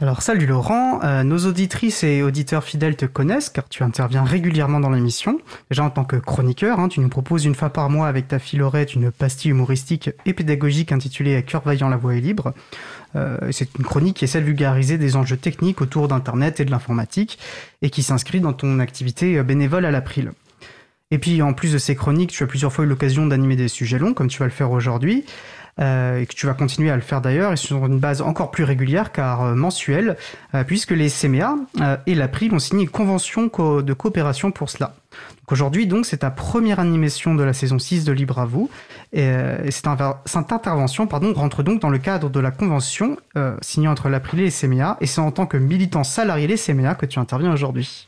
Alors salut Laurent, euh, nos auditrices et auditeurs fidèles te connaissent car tu interviens régulièrement dans l'émission. Déjà en tant que chroniqueur, hein, tu nous proposes une fois par mois avec ta filorette une pastille humoristique et pédagogique intitulée Cœur vaillant, la voix est libre. Euh, c'est une chronique qui essaie de vulgariser des enjeux techniques autour d'Internet et de l'informatique et qui s'inscrit dans ton activité bénévole à l'April. Et puis en plus de ces chroniques, tu as plusieurs fois eu l'occasion d'animer des sujets longs comme tu vas le faire aujourd'hui. Euh, et que tu vas continuer à le faire d'ailleurs, et sur une base encore plus régulière car euh, mensuelle, euh, puisque les CMA et l'April ont signé une convention de coopération pour cela. Aujourd'hui, donc, c'est ta première animation de la saison 6 de Libre à vous, et, cette, intervention pardon, rentre donc dans le cadre de la convention signée entre l'April et les CMA, et c'est en tant que militant salarié des CMA que tu interviens aujourd'hui.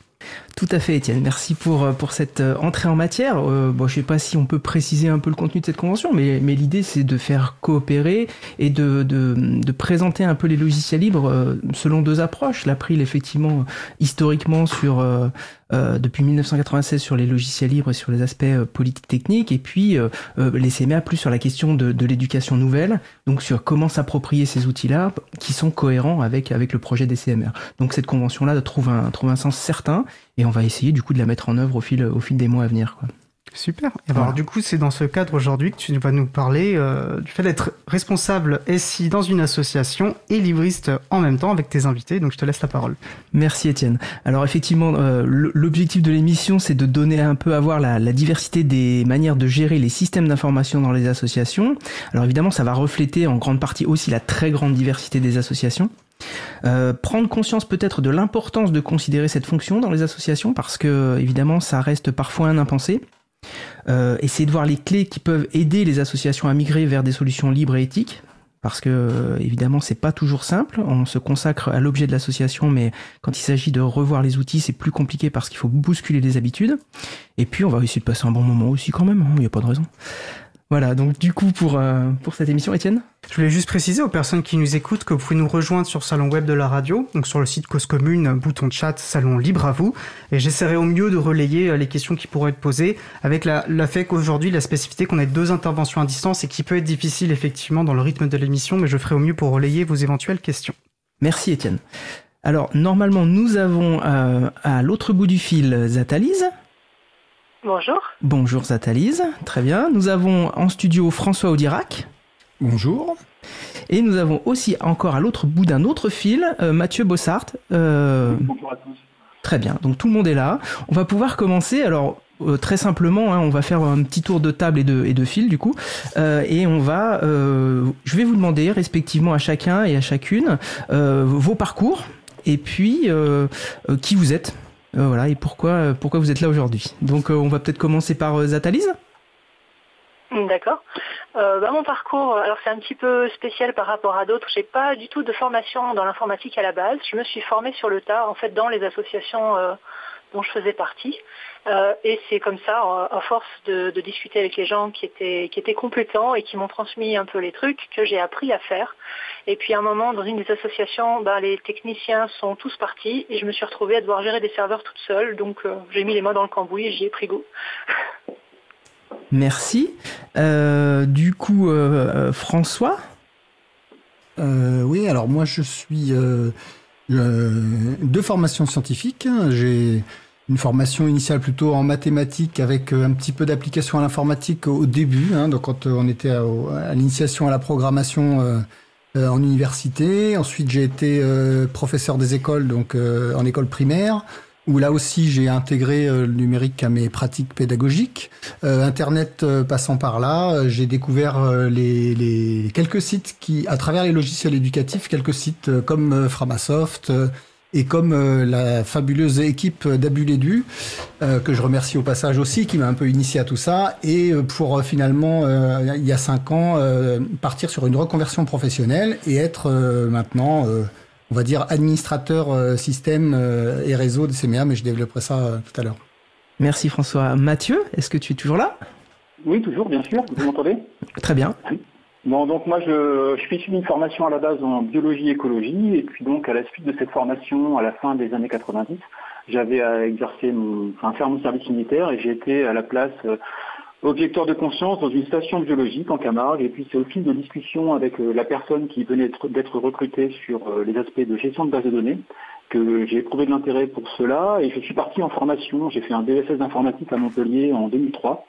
Tout à fait, Étienne. Merci pour, euh, pour cette euh, entrée en matière. Euh, bon, je ne sais pas si on peut préciser un peu le contenu de cette convention, mais, mais l'idée, c'est de faire coopérer et de, de, de, présenter un peu les logiciels libres selon deux approches. L'April, effectivement, historiquement, sur, depuis 1996 sur les logiciels libres et sur les aspects politiques techniques, et puis les CMA plus sur la question de, de l'éducation nouvelle, donc sur comment s'approprier ces outils-là qui sont cohérents avec, avec le projet des CMR. Donc cette convention-là trouve un, trouve un sens certain on va essayer du coup de la mettre en œuvre au fil, au fil des mois à venir. Quoi. Super. Et alors du coup, c'est dans ce cadre aujourd'hui que tu vas nous parler euh, du fait d'être responsable SI dans une association et livriste en même temps avec tes invités. Donc je te laisse la parole. Merci Étienne. Alors effectivement, euh, l'objectif de l'émission, c'est de donner un peu à voir la, la, diversité des manières de gérer les systèmes d'information dans les associations. Alors évidemment, ça va refléter en grande partie aussi la très grande diversité des associations. Euh, prendre conscience peut-être de l'importance de considérer cette fonction dans les associations parce que évidemment ça reste parfois un impensé. Euh, essayer de voir les clés qui peuvent aider les associations à migrer vers des solutions libres et éthiques parce que euh, évidemment c'est pas toujours simple. On se consacre à l'objet de l'association, mais quand il s'agit de revoir les outils, c'est plus compliqué parce qu'il faut bousculer les habitudes. Et puis on va essayer de passer un bon moment aussi quand même. Il hein, n'y a pas de raison. Voilà, donc du coup pour, euh, pour cette émission, Étienne Je voulais juste préciser aux personnes qui nous écoutent que vous pouvez nous rejoindre sur le salon web de la radio, donc sur le site Cause Commune, bouton chat, salon libre à vous, et j'essaierai au mieux de relayer euh, les questions qui pourraient être posées, avec la, la fait qu'aujourd'hui, la spécificité qu'on ait deux interventions à distance et qui peut être difficile effectivement dans le rythme de l'émission, mais je ferai au mieux pour relayer vos éventuelles questions. Merci Étienne. Alors normalement, nous avons euh, à l'autre bout du fil Zatalise. Bonjour. Bonjour Zatalise, très bien. Nous avons en studio François Audirac. Bonjour. Et nous avons aussi encore à l'autre bout d'un autre fil euh, Mathieu Bossart. Euh, Bonjour à tous. Très bien, donc tout le monde est là. On va pouvoir commencer. Alors euh, très simplement, hein, on va faire un petit tour de table et de, et de fil du coup, et on va, je vais vous demander respectivement à chacun et à chacune vos parcours et puis qui vous êtes. Euh, voilà, et pourquoi, euh, pourquoi vous êtes là aujourd'hui? Donc euh, on va peut-être commencer par Zatalise D'accord. Bah, mon parcours, alors c'est un petit peu spécial par rapport à d'autres. J'ai pas du tout de formation dans l'informatique à la base. Je me suis formée sur le tas, en fait, dans les associations dont je faisais partie. Euh, et c'est comme ça, à force de, discuter avec les gens qui étaient, qui étaient compétents et qui m'ont transmis un peu les trucs, que j'ai appris à faire. Et puis à un moment, dans une des associations, ben, les techniciens sont tous partis et je me suis retrouvée à devoir gérer des serveurs toute seule. Donc euh, j'ai mis les mains dans le cambouis et j'y ai pris goût. Merci. Euh, du coup, François? Oui, alors moi je suis de formation scientifique. J'ai une formation initiale plutôt en mathématiques avec euh, un petit peu d'application à l'informatique au début, hein, donc quand euh, on était à, l'initiation à la programmation euh, en université. Ensuite, j'ai été professeur des écoles, donc en école primaire où là aussi j'ai intégré le numérique à mes pratiques pédagogiques. Internet passant par là, j'ai découvert les, les, quelques sites qui, à travers les logiciels éducatifs, quelques sites comme Framasoft, et comme euh, la fabuleuse équipe d'Abulédu, euh, que je remercie au passage aussi, qui m'a un peu initié à tout ça, et euh, pour finalement, il y a cinq ans, partir sur une reconversion professionnelle et être maintenant, on va dire, administrateur système et réseau de CMA, mais je développerai ça tout à l'heure. Merci François. Mathieu, est-ce que tu es toujours là? Oui, toujours, bien sûr. Vous m'entendez? Très bien. Bon, donc moi je, suis issu d'une formation à la base en biologie écologie et puis donc à la suite de cette formation à la fin des années 90, j'avais à exercer mon, enfin faire mon service militaire et j'ai été à la place euh, objecteur de conscience dans une station biologique en Camargue. Et puis c'est au fil de discussions avec la personne qui venait d'être recrutée sur les aspects de gestion de base de données que j'ai éprouvé de l'intérêt pour cela. Et je suis parti en formation. J'ai fait un DSS d'informatique à Montpellier en 2003.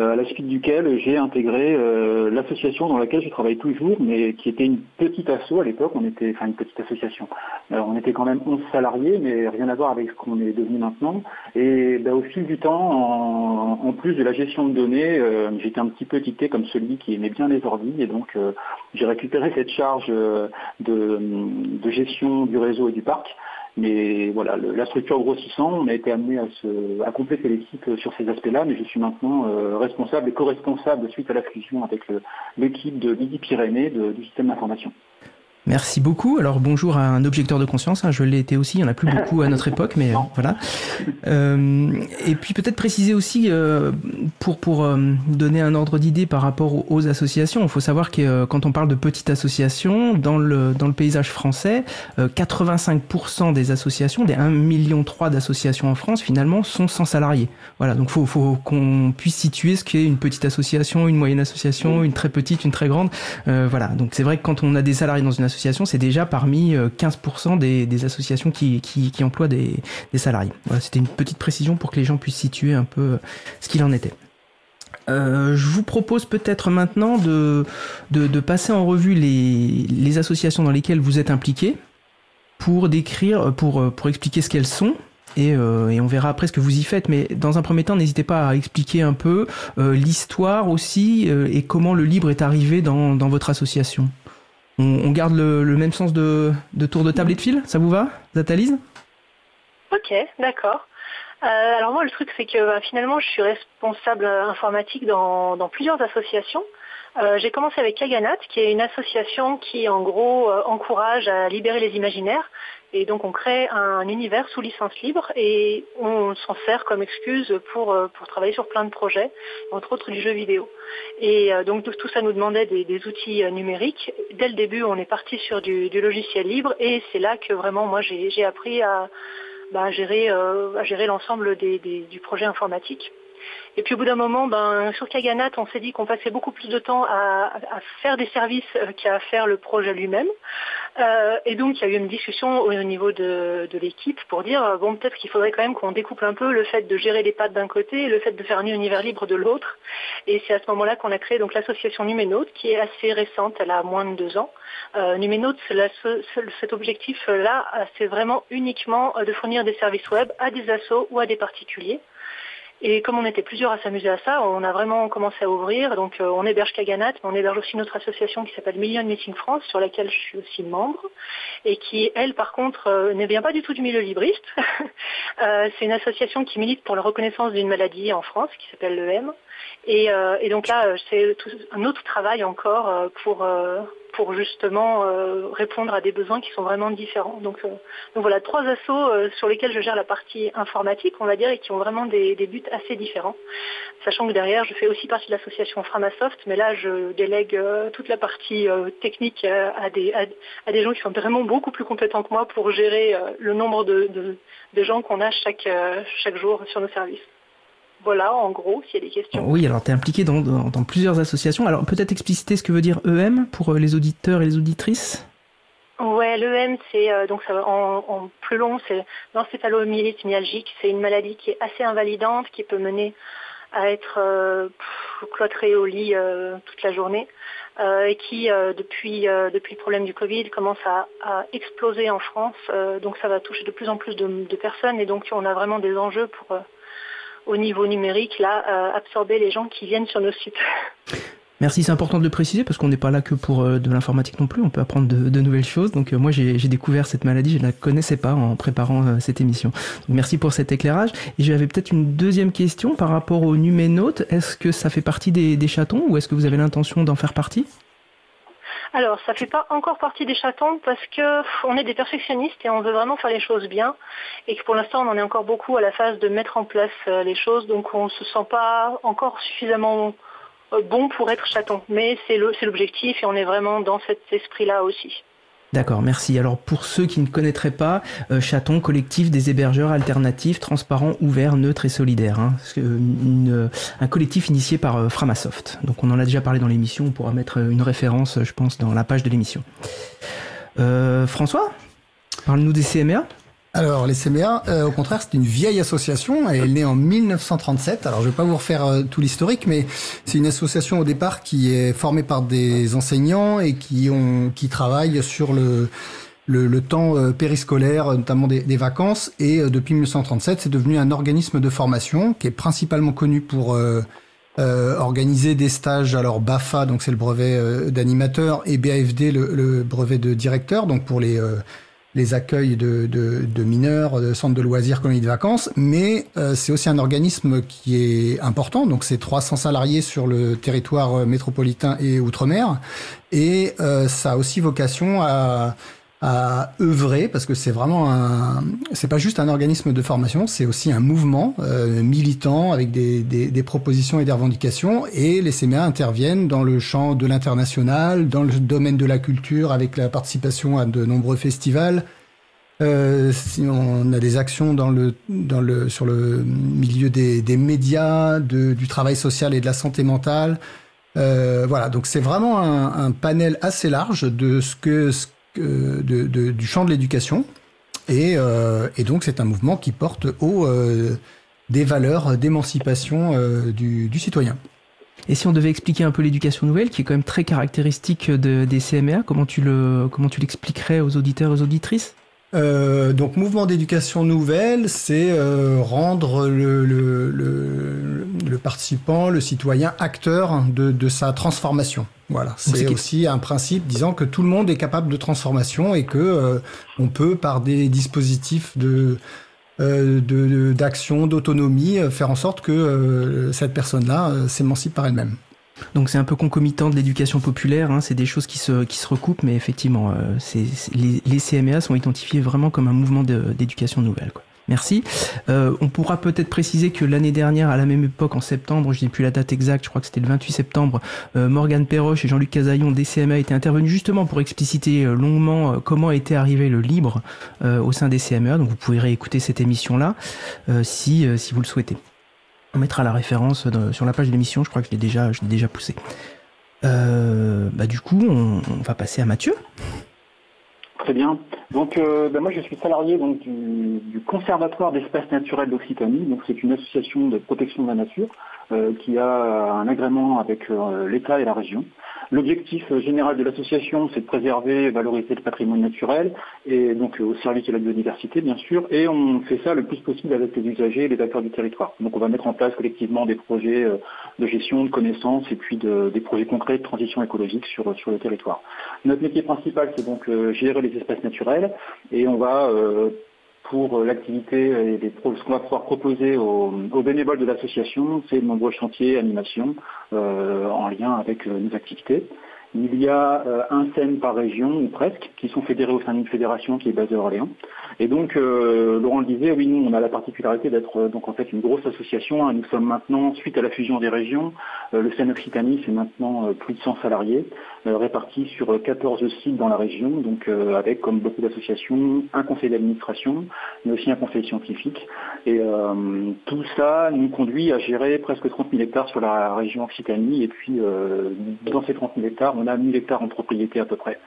Euh, à la suite duquel j'ai intégré euh, l'association dans laquelle je travaille toujours, mais qui était une petite asso à l'époque, on était, enfin une petite association. on était quand même 11 salariés, mais rien à voir avec ce qu'on est devenu maintenant. Et bah, au fil du temps, en, plus de la gestion de données, euh, j'étais un petit peu étiqueté comme celui qui aimait bien les ordi, et donc j'ai récupéré cette charge de, de gestion du réseau et du parc. Mais voilà, la structure grossissant, on a été amené à, compléter l'équipe sur ces aspects-là, mais je suis maintenant euh, responsable et co-responsable suite à la fusion avec l'équipe de Midi-Pyrénées du système d'information. Merci beaucoup. Alors bonjour à un objecteur de conscience, hein, je l'ai été aussi, il n'y en a plus beaucoup à notre époque, mais euh, voilà. Euh, et puis peut-être préciser aussi, euh, pour, pour euh, donner un ordre d'idée par rapport aux, associations, il faut savoir que quand on parle de petites associations, dans le, dans le paysage français, 85% des associations, des 1,3 million d'associations en France, finalement, sont sans salariés. Voilà, donc il faut, faut qu'on puisse situer ce qu'est une petite association, une moyenne association, une très petite, une très grande. voilà, donc c'est vrai que quand on a des salariés dans une association, c'est déjà parmi 15% euh, des, associations qui, emploient des, salariés. C'était une petite précision pour que les gens puissent situer un peu euh, ce qu'il en était. Euh, je vous propose peut-être maintenant de, passer en revue les, associations dans lesquelles vous êtes impliqués pour décrire, pour expliquer ce qu'elles sont. Et, on verra après ce que vous y faites. Mais dans un premier temps, n'hésitez pas à expliquer un peu l'histoire aussi et comment le libre est arrivé dans votre association. On, garde le, même sens de, tour de table et de fil Ça vous va, Zatalise? Ok, d'accord. Euh, alors moi, le truc, c'est que bah, finalement, je suis responsable informatique dans, plusieurs associations. Euh, j'ai commencé avec Kaganat, qui est une association qui, en gros, euh, encourage à libérer les imaginaires. Et donc on crée un univers sous licence libre et on s'en sert comme excuse pour, euh, pour travailler sur plein de projets, entre autres du jeu vidéo. Et euh, donc tout, ça nous demandait des, outils euh, numériques. Dès le début, on est parti sur du, logiciel libre et c'est là que vraiment moi j'ai appris bah, à gérer l'ensemble du projet informatique. Et puis au bout d'un moment, ben, sur Kaganat, on s'est dit qu'on passait beaucoup plus de temps à, faire des services euh, qu'à faire le projet lui-même. Euh, et donc il y a eu une discussion au, niveau de, l'équipe pour dire euh, bon peut-être qu'il faudrait quand même qu'on découpe un peu le fait de gérer les pattes d'un côté et le fait de faire un univers libre de l'autre. Et c'est à ce moment-là qu'on a créé l'association Numénote qui est assez récente, elle a moins de deux ans. Euh, Numénote, cet objectif-là, c'est vraiment uniquement de fournir des services web à des assos ou à des particuliers. Et comme on était plusieurs à s'amuser à ça, on a vraiment commencé à ouvrir. Donc euh, on héberge Kaganat, mais on héberge aussi notre association qui s'appelle Million Meeting France, sur laquelle je suis aussi membre, et qui, elle, par contre, euh, ne vient pas du tout du milieu libriste. Euh, c'est une association qui milite pour la reconnaissance d'une maladie en France, qui s'appelle l'EM. Et, et, donc là, c'est un autre travail encore pour pour justement euh, répondre à des besoins qui sont vraiment différents. Donc, euh, voilà, trois euh, sur lesquels je gère la partie informatique, on va dire, et qui ont vraiment des, buts assez différents. Sachant que derrière, je fais aussi partie de l'association Framasoft, mais là, je délègue toute la partie technique à des, à, des gens qui sont vraiment beaucoup plus compétents que moi pour gérer le nombre de, de gens qu'on a chaque, chaque jour sur nos services. Voilà, en gros, s'il y a des questions. Oui, alors tu es impliqué dans, plusieurs associations. Alors peut-être expliciter ce que veut dire EM pour euh, les auditeurs et les auditrices? Ouais, l'EM, c'est euh, donc en, plus long, c'est l'encéphalomyélite myalgique. C'est une maladie qui est assez invalidante, qui peut mener à être euh, cloîtré au lit toute la journée et qui, depuis, depuis le problème du Covid, commence à, exploser en France. donc ça va toucher de plus en plus de, de, personnes et donc on a vraiment des enjeux pour au niveau numérique, là, euh, absorber les gens qui viennent sur nos sites. Merci, c'est important de le préciser parce qu'on n'est pas là que pour euh, de l'informatique non plus, on peut apprendre de, nouvelles choses. Donc euh, moi j'ai découvert cette maladie, je ne la connaissais pas en préparant cette émission. merci pour cet éclairage. Et j'avais peut-être une deuxième question par rapport au Numénote. Est-ce que ça fait partie des chatons ou est-ce que vous avez l'intention d'en faire partie? Alors, ça ne fait pas encore partie des chatons parce qu'on est des perfectionnistes et on veut vraiment faire les choses bien et que pour l'instant on en est encore beaucoup à la phase de mettre en place euh, les choses, donc on ne se sent pas encore suffisamment euh, bon pour être chaton. Mais c'est l'objectif et on est vraiment dans cet esprit-là aussi. D'accord, merci. Alors pour ceux qui ne connaîtraient pas, euh, Chaton, collectif des hébergeurs alternatifs, transparents, ouverts, neutres et solidaires. Hein. Une, un collectif initié par euh, Framasoft. Donc on en a déjà parlé dans l'émission, on pourra mettre une référence, je pense, dans la page de l'émission. Euh, François, parle-nous des CMA alors, les CMA, euh, au contraire, c'est une vieille association. Elle est née en 1937. Alors, je vais pas vous refaire euh, tout l'historique, mais c'est une association au départ qui est formée par des enseignants et qui ont qui travaillent sur le le, le temps euh, périscolaire, notamment des, des vacances. Et depuis 1937, c'est devenu un organisme de formation qui est principalement connu pour organiser des stages. Alors BAFA, donc c'est le brevet d'animateur, et BAFD, le, le, brevet de directeur, donc pour les les accueils de, mineurs, de centres de loisirs, colonies de vacances, mais euh, c'est aussi un organisme qui est important, donc c'est 300 salariés sur le territoire métropolitain et outre-mer, et euh, ça a aussi vocation à à œuvrer parce que c'est vraiment un c'est pas juste un organisme de formation c'est aussi un mouvement euh, militant avec des, des, des, propositions et des revendications et les CMA interviennent dans le champ de l'international dans le domaine de la culture avec la participation à de nombreux festivals. Euh, si on a des actions dans le dans le sur le milieu des, des médias de, du travail social et de la santé mentale. Euh, voilà. Donc c'est vraiment un, un, panel assez large de ce que ce de, du champ de l'éducation. Et, euh, et, donc c'est un mouvement qui porte haut euh, des valeurs d'émancipation euh, du, du, citoyen. Et si on devait expliquer un peu l'éducation nouvelle, qui est quand même très caractéristique de, des CMA, comment tu le comment tu l'expliquerais aux auditeurs et aux auditrices? Euh, donc mouvement d'éducation nouvelle, c'est euh, rendre le, le, le, le, participant, le citoyen, acteur de, de sa transformation. Voilà, c'est aussi un principe disant que tout le monde est capable de transformation et que euh, on peut par des dispositifs de d'action, d'autonomie, faire en sorte que cette personne-là s'émancipe par elle-même. Donc c'est un peu concomitant de l'éducation populaire, hein, c'est des choses qui se, qui se recoupent, mais effectivement, euh, c'est, les, les, CMA sont identifiés vraiment comme un mouvement d'éducation nouvelle. Quoi. Merci. Euh, on pourra peut-être préciser que l'année dernière, à la même époque, en septembre, je n'ai plus la date exacte, je crois que c'était le 28 septembre, euh, Morgane Perroche et Jean-Luc Casaillon des CMA étaient intervenus justement pour expliciter euh, longuement euh, comment était arrivé le libre au sein des CMA. Donc vous pouvez réécouter cette émission-là si, si vous le souhaitez. On mettra la référence sur la page de l'émission, je crois que je l'ai déjà, je déjà poussé. Bah du coup, on, va passer à Mathieu. Très bien. Donc, euh, bah moi, je suis salarié donc, du, du Conservatoire d'espaces naturels d'Occitanie. Donc, c'est une association de protection de la nature euh, qui a un agrément avec euh, l'État et la région. L'objectif général de l'association, c'est de préserver et valoriser le patrimoine naturel, et donc au service de la biodiversité, bien sûr, et on fait ça le plus possible avec les usagers et les acteurs du territoire. Donc on va mettre en place collectivement des projets de gestion, de connaissances, et puis de, des projets concrets de transition écologique sur, sur le territoire. Notre métier principal, c'est donc euh, gérer les espaces naturels, et on va euh, pour l'activité et les, ce qu'on va pouvoir proposer aux, bénévoles de l'association, c'est de nombreux chantiers, animations euh, en lien avec nos activités. Il y a euh, un scène par région, ou presque, qui sont fédérés au sein d'une fédération qui est basée à Orléans. Et donc, euh, Laurent le disait, oui, nous, on a la particularité d'être euh, donc en fait une grosse association. Hein. Nous sommes maintenant, suite à la fusion des régions, le scène Occitanie, c'est maintenant plus de 100 salariés, répartis sur 14 sites dans la région, donc avec, comme beaucoup d'associations, un conseil d'administration, mais aussi un conseil scientifique. Et tout ça nous conduit à gérer presque 30 000 hectares sur la région Occitanie. Et puis, dans ces 30 000 hectares, on a 1000 hectares en propriété à peu près.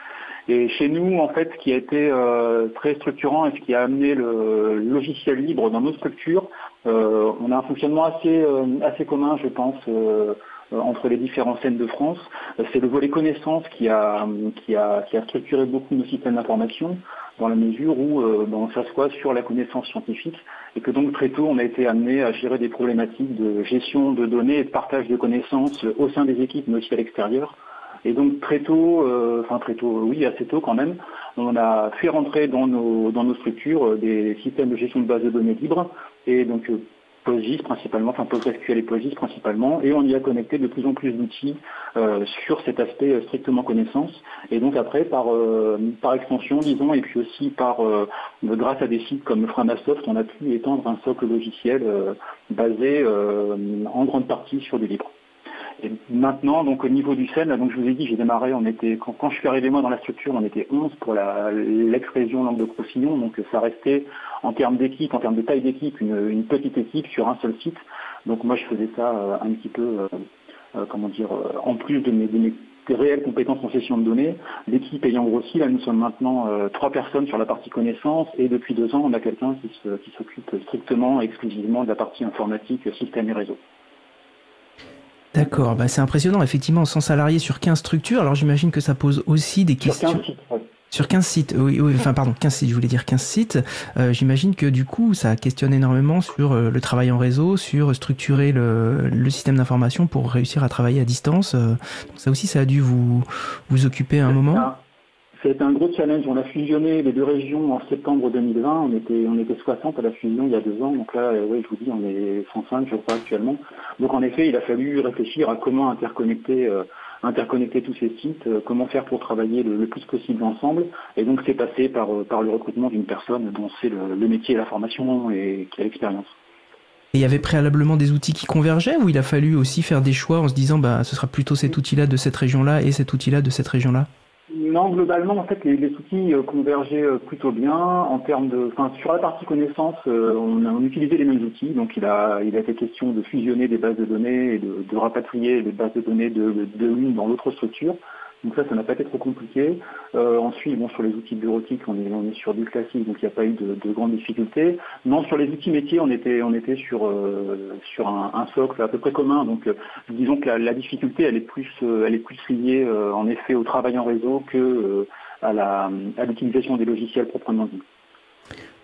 Et chez nous, en fait, ce qui a été euh, très structurant et ce qui a amené le logiciel libre dans nos structures, euh, on a un fonctionnement assez, euh, assez commun, je pense, entre les différents scènes de France. C'est le volet connaissance qui a, qui, a, qui a structuré beaucoup nos systèmes d'information dans la mesure où euh, ben, on s'assoit sur la connaissance scientifique et que donc très tôt on a été amené à gérer des problématiques de gestion de données et de partage de connaissances au sein des équipes mais aussi à l'extérieur et donc très tôt, euh, enfin très tôt, oui, assez tôt quand même, on a fait rentrer dans nos, dans nos structures euh, des systèmes de gestion de base de données libres, et donc euh, PostGIS principalement, enfin PostgreSQL et PostGIS principalement, et on y a connecté de plus en plus d'outils euh, sur cet aspect euh, strictement connaissance. Et donc après, par, euh, par extension, disons, et puis aussi par grâce à des sites comme Framasoft, on a pu étendre un socle logiciel basé en grande partie sur du libre. Et maintenant, donc au niveau du SEN, donc je vous ai dit, j'ai démarré, on était quand, je suis arrivé moi dans la structure, on était 11 pour l'ex-région Langue de Roussillon, donc ça restait en termes d'équipe, en termes de taille d'équipe, une, petite équipe sur un seul site. Donc moi je faisais ça euh, un petit peu, euh, euh, comment dire, en plus de mes, réelles compétences en session de données. L'équipe ayant grossi, là nous sommes maintenant trois personnes sur la partie connaissance et depuis deux ans on a quelqu'un qui s'occupe strictement, exclusivement de la partie informatique, système et réseau. D'accord, bah c'est impressionnant, effectivement, 100 salariés sur 15 structures, alors j'imagine que ça pose aussi des questions... Sur 15 sites, Sur 15 sites, oui, oui, enfin pardon, 15 sites, je voulais dire 15 sites. Euh, j'imagine que du coup, ça questionne énormément sur euh, le travail en réseau, sur structurer le, le système d'information pour réussir à travailler à distance. Euh, donc ça aussi, ça a dû vous, vous occuper à un moment c'est un gros challenge. On a fusionné les deux régions en septembre 2020. On était, on était 60 à la fusion il y a deux ans. Donc là, euh, oui, je vous dis, on est 105, je crois, actuellement. Donc en effet, il a fallu réfléchir à comment interconnecter, euh, interconnecter tous ces sites, euh, comment faire pour travailler le, plus possible ensemble. Et donc c'est passé par, par le recrutement d'une personne dont c'est le, le, métier et la formation et qui a l'expérience. Et il y avait préalablement des outils qui convergeaient ou il a fallu aussi faire des choix en se disant bah ce sera plutôt cet outil-là de cette région-là et cet outil-là de cette région-là? Non, globalement, en fait, les, outils euh, convergeaient euh, plutôt bien en termes de, enfin, sur la partie connaissance, euh, on, utilisait les mêmes outils. Donc, il a, été question de fusionner des bases de données et de, rapatrier les bases de données de l'une dans l'autre structure. Donc ça, ça n'a pas été trop compliqué. Euh, ensuite, bon, sur les outils bureautiques, on est, on est sur du classique, donc il n'y a pas eu de, de, grandes difficultés. Non, sur les outils métiers, on était, on était sur, euh, sur un, un, socle à peu près commun. Donc, euh, disons que la, la, difficulté, elle est plus, euh, elle est plus liée, euh, en effet, au travail en réseau que à l'utilisation des logiciels proprement dit.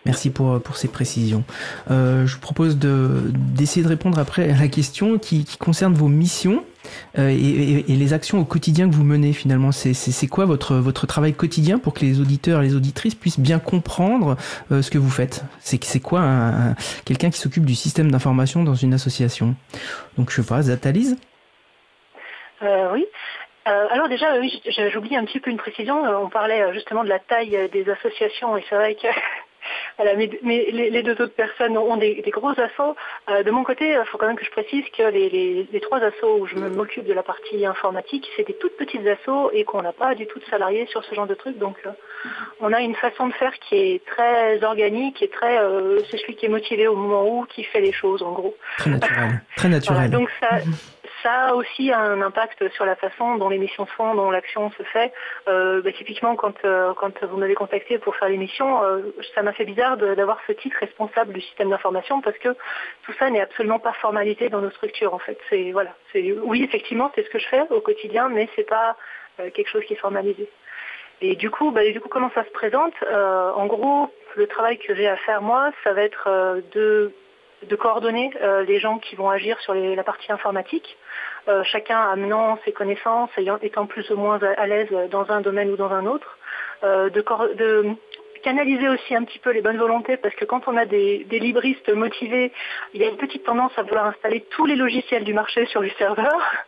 Merci pour, pour ces précisions. Euh, je vous propose d'essayer de, répondre après à la question qui, concerne vos missions euh, et, les actions au quotidien que vous menez finalement. C'est quoi votre, votre travail quotidien pour que les auditeurs et les auditrices puissent bien comprendre euh, ce que vous faites? C'est quoi un, quelqu'un qui s'occupe du système d'information dans une association? Donc je sais pas, Zatalise euh, Oui. Euh, alors déjà, oui, j'oublie un petit peu une précision. On parlait justement de la taille des associations et c'est vrai que voilà, mais, les, deux autres personnes ont des, gros assauts. Euh, de mon côté, il faut quand même que je précise que les, trois assauts où je m'occupe de la partie informatique, c'est des toutes petites assauts et qu'on n'a pas du tout de salariés sur ce genre de truc. Donc, euh, on a une façon de faire qui est très organique et très, euh, c'est celui qui est motivé au moment où qui fait les choses, en gros. Très naturel. Très naturel. donc ça, ça a aussi un impact sur la façon dont l'émission se font, dont l'action se fait. Euh, bah, typiquement, quand, euh, quand vous m'avez contacté pour faire l'émission, euh, ça m'a fait bizarre d'avoir ce titre responsable du système d'information parce que tout ça n'est absolument pas formalité dans nos structures. En fait, c'est voilà, oui effectivement c'est ce que je fais au quotidien, mais c'est pas quelque chose qui est formalisé. Et du coup, bah, du coup, comment ça se présente? En gros, le travail que j'ai à faire moi, ça va être de de coordonner euh, les gens qui vont agir sur la partie informatique, euh, chacun amenant ses connaissances, ayant, étant plus ou moins à, l'aise dans un domaine ou dans un autre, euh, de, canaliser aussi un petit peu les bonnes volontés parce que quand on a des, des, libristes motivés, il y a une petite tendance à vouloir installer tous les logiciels du marché sur les serveurs.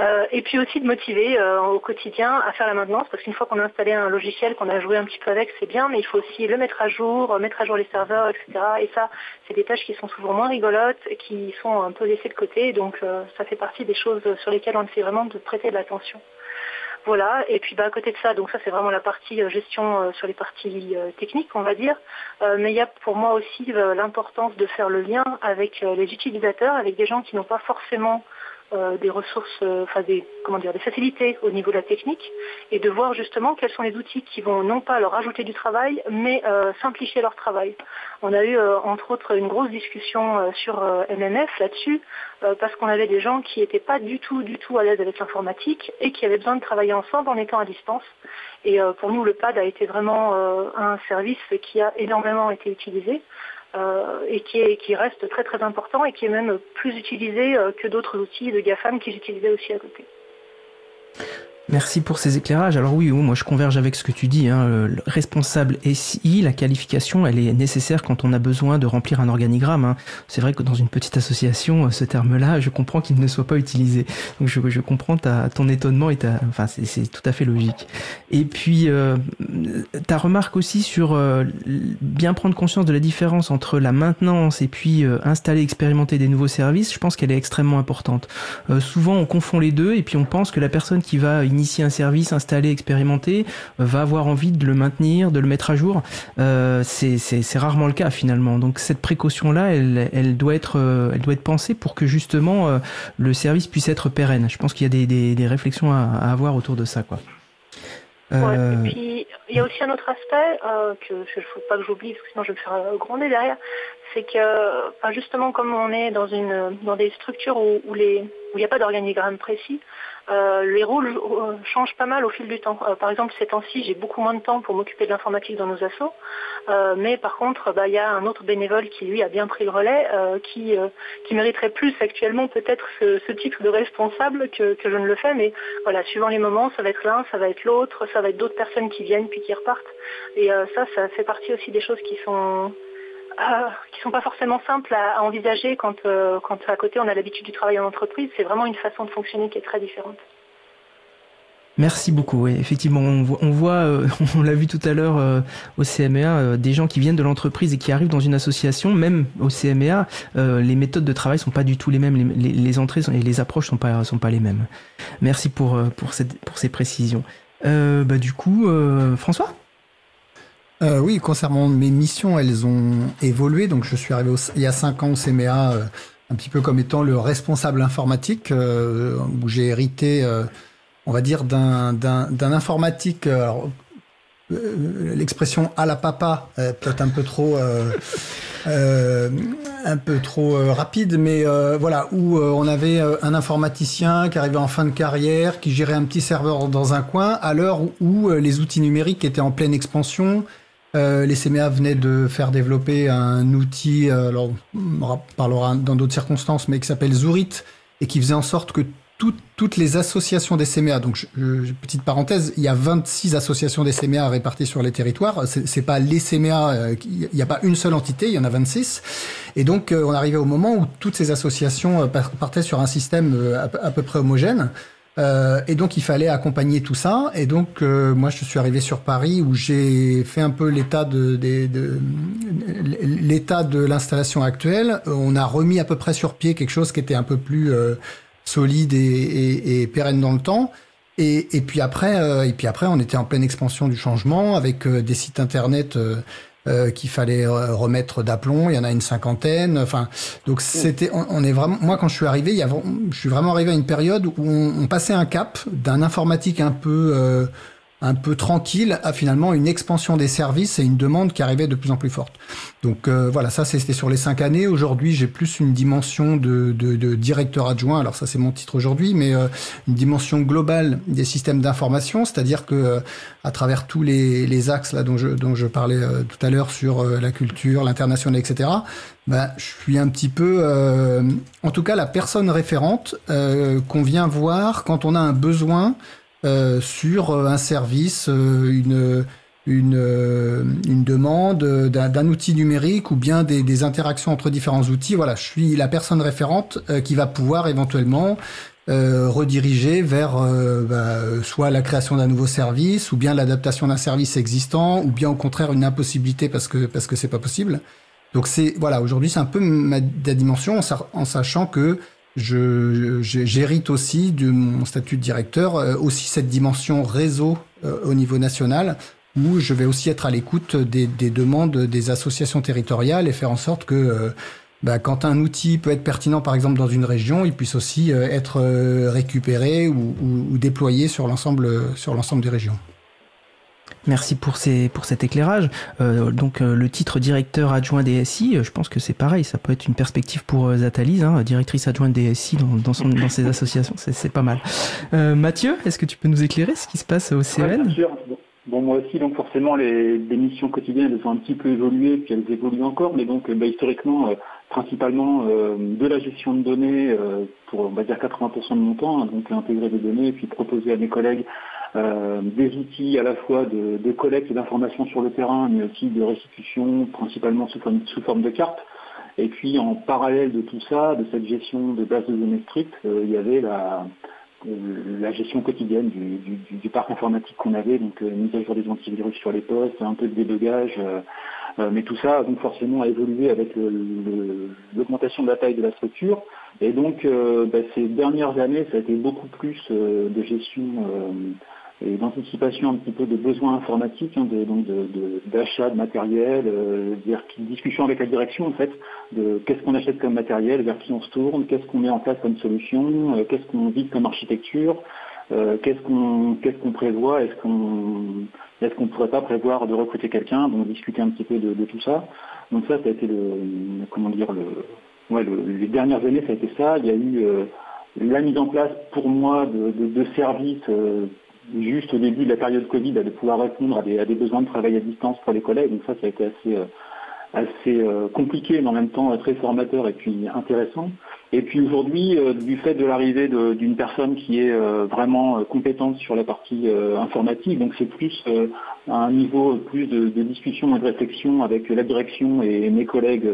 Euh, et puis aussi de motiver euh, au quotidien à faire la maintenance, parce qu'une fois qu'on a installé un logiciel, qu'on a joué un petit peu avec, c'est bien, mais il faut aussi le mettre à jour, mettre à jour les serveurs, etc. Et ça, c'est des tâches qui sont souvent moins rigolotes, qui sont un peu laissées de côté, donc euh, ça fait partie des choses sur lesquelles on essaie vraiment de prêter de l'attention. Voilà, et puis bah, à côté de ça, donc ça c'est vraiment la partie gestion sur les parties techniques, on va dire. mais il y a pour moi aussi l'importance de faire le lien avec les utilisateurs, avec des gens qui n'ont pas forcément euh, des ressources, euh, enfin des comment dire, des facilités au niveau de la technique, et de voir justement quels sont les outils qui vont non pas leur ajouter du travail, mais euh, simplifier leur travail. On a eu entre autres une grosse discussion sur MMF là-dessus, parce qu'on avait des gens qui n'étaient pas du tout, du tout à l'aise avec l'informatique et qui avaient besoin de travailler ensemble en étant à distance. Et pour nous, le PAD a été vraiment un service qui a énormément été utilisé. Euh, et qui, est, qui, reste très très important et qui est même plus utilisé euh, que d'autres outils de GAFAM qui j'utilisais aussi à côté. Merci pour ces éclairages. Alors oui, moi je converge avec ce que tu dis. Hein. Le responsable SI, la qualification, elle est nécessaire quand on a besoin de remplir un organigramme. Hein. C'est vrai que dans une petite association, ce terme-là, je comprends qu'il ne soit pas utilisé. Donc je, je comprends ta, ton étonnement et ta, enfin c'est tout à fait logique. Et puis euh, ta remarque aussi sur euh, bien prendre conscience de la différence entre la maintenance et puis euh, installer, expérimenter des nouveaux services. Je pense qu'elle est extrêmement importante. Euh, souvent on confond les deux et puis on pense que la personne qui va initier un service, installer, expérimenter, euh, va avoir envie de le maintenir, de le mettre à jour. Euh, c'est rarement le cas finalement. Donc cette précaution-là, elle, elle, doit être, euh, elle doit être pensée pour que justement le service puisse être pérenne. Je pense qu'il y a des, des, des réflexions à, à, avoir autour de ça, quoi. Ouais, et puis il y a aussi un autre aspect euh, que je ne faut pas que j'oublie parce que sinon je vais me faire gronder derrière, c'est que enfin, justement comme on est dans une dans des structures où, où les où il n'y a pas d'organigramme précis, euh, les rôles euh, changent pas mal au fil du temps. Euh, par exemple, ces temps-ci, j'ai beaucoup moins de temps pour m'occuper de l'informatique dans nos assos, mais par contre, bah, il y a un autre bénévole qui lui a bien pris le relais, qui, qui mériterait plus actuellement peut-être ce, ce, titre de responsable que, que, je ne le fais, mais voilà, suivant les moments, ça va être l'un, ça va être l'autre, ça va être d'autres personnes qui viennent puis qui repartent, et ça, ça fait partie aussi des choses qui sont euh, qui sont pas forcément simples à, envisager quand, euh, quand à côté on a l'habitude du travail en entreprise. C'est vraiment une façon de fonctionner qui est très différente. Merci beaucoup. Effectivement, on voit, euh, on l'a vu tout à l'heure au CMEA, des gens qui viennent de l'entreprise et qui arrivent dans une association, même au CMEA, les méthodes de travail sont pas du tout les mêmes, les, les, les entrées et les approches sont pas sont pas les mêmes. Merci pour pour cette pour ces précisions. bah du coup, François? Euh, oui, concernant mes missions, elles ont évolué. Donc, je suis arrivé au, il y a cinq ans au CMA, euh, un petit peu comme étant le responsable informatique, euh, où j'ai hérité, on va dire, d'un informatique. L'expression à la papa, peut-être un peu trop. un peu trop rapide, mais voilà, où on avait un informaticien qui arrivait en fin de carrière, qui gérait un petit serveur dans un coin, à l'heure où les outils numériques étaient en pleine expansion, euh, les CMA venaient de faire développer un outil, euh, alors on parlera dans d'autres circonstances, mais qui s'appelle Zourit et qui faisait en sorte que tout, toutes les associations des CMA, donc je, je, petite parenthèse, il y a 26 associations des CMA réparties sur les territoires. C'est pas les CMA, euh, il n'y a pas une seule entité, il y en a 26. Et donc euh, on arrivait au moment où toutes ces associations partaient sur un système à peu près homogène. Euh, et donc il fallait accompagner tout ça. Et donc euh, moi je suis arrivé sur Paris où j'ai fait un peu l'état de, de, de l'état de l'installation actuelle. On a remis à peu près sur pied quelque chose qui était un peu plus euh, solide et, et, et, pérenne dans le temps. Et, et puis après, euh, et puis après, on était en pleine expansion du changement avec euh, des sites internet euh, qu'il fallait remettre d'aplomb. Il y en a une cinquantaine. Enfin, donc c'était, on, on, est vraiment. Moi, quand je suis arrivé, il y a, je suis vraiment arrivé à une période où on, on passait un cap d'un informatique un peu euh, un peu tranquille à finalement une expansion des services et une demande qui arrivait de plus en plus forte. Donc euh, voilà, ça c'était sur les cinq années. Aujourd'hui, j'ai plus une dimension de, de, de, directeur adjoint. Alors ça c'est mon titre aujourd'hui, mais euh, une dimension globale des systèmes d'information, c'est-à-dire que euh, à travers tous les, les axes là dont je, dont je parlais euh, tout à l'heure sur euh, la culture, l'international, etc. Ben, je suis un petit peu, euh, en tout cas, la personne référente qu'on vient voir quand on a un besoin euh, sur un service, euh, une, une, euh, une demande d'un outil numérique ou bien des, des, interactions entre différents outils. Voilà, je suis la personne référente euh, qui va pouvoir éventuellement euh, rediriger vers bah, soit la création d'un nouveau service ou bien l'adaptation d'un service existant ou bien au contraire une impossibilité parce que parce que c'est pas possible. Donc c'est voilà aujourd'hui c'est un peu ma, ma dimension en, en sachant que j'hérite aussi de mon statut de directeur euh, aussi cette dimension réseau euh, au niveau national où je vais aussi être à l'écoute des, des, demandes des associations territoriales et faire en sorte que euh, bah, quand un outil peut être pertinent par exemple dans une région, il puisse aussi être récupéré ou, ou, ou déployé sur l'ensemble des régions. Merci pour, ces, pour cet éclairage. Euh, donc euh, le titre directeur adjoint DSI, euh, je pense que c'est pareil, ça peut être une perspective pour euh, Zatalise, hein, directrice adjointe DSI dans, dans, son, dans ses associations, c'est pas mal. Euh, Mathieu, est-ce que tu peux nous éclairer ce qui se passe au CEN. Bon, moi aussi, donc forcément, les, missions quotidiennes, elles ont un petit peu évolué, puis elles évoluent encore, mais donc bah, historiquement, principalement de la gestion de données pour, on va dire, 80% de mon temps, hein, donc intégrer des données et puis proposer à mes collègues des outils à la fois de, collecte d'informations sur le terrain, mais aussi de restitution, principalement sous forme de cartes. Et puis en parallèle de tout ça, de cette gestion de base de données strictes, euh, il y avait la, euh, la gestion quotidienne du, parc informatique qu'on avait, donc euh, mise à jour des antivirus sur les postes, un peu de débugage, mais tout ça donc forcément a évolué avec l'augmentation de la taille de la structure. Et donc bah, ces dernières années, ça a été beaucoup plus de gestion et d'anticipation un petit peu de besoins informatiques, hein, donc d'achat de, matériel, euh, discussion avec la direction en fait, de qu'est-ce qu'on achète comme matériel, vers qui on se tourne, qu'est-ce qu'on met en place comme solution, euh, qu'est-ce qu'on vise comme architecture, euh, qu'est-ce qu'on prévoit, est-ce qu'on est-ce qu'on pourrait pas prévoir de recruter quelqu'un, donc discuter un petit peu de, tout ça. Donc ça, ça a été le comment dire le, ouais, les dernières années, ça a été ça. Il y a eu la mise en place pour moi de, de services juste au début de la période Covid, de pouvoir répondre à des, besoins de travail à distance pour les collègues. Donc ça, ça a été assez, euh, euh, compliqué, mais en même temps très formateur et puis intéressant. Et puis aujourd'hui, euh, du fait de l'arrivée d'une personne qui est vraiment compétente sur la partie informatique, donc c'est plus un niveau plus de, discussion et de réflexion avec la direction et mes collègues,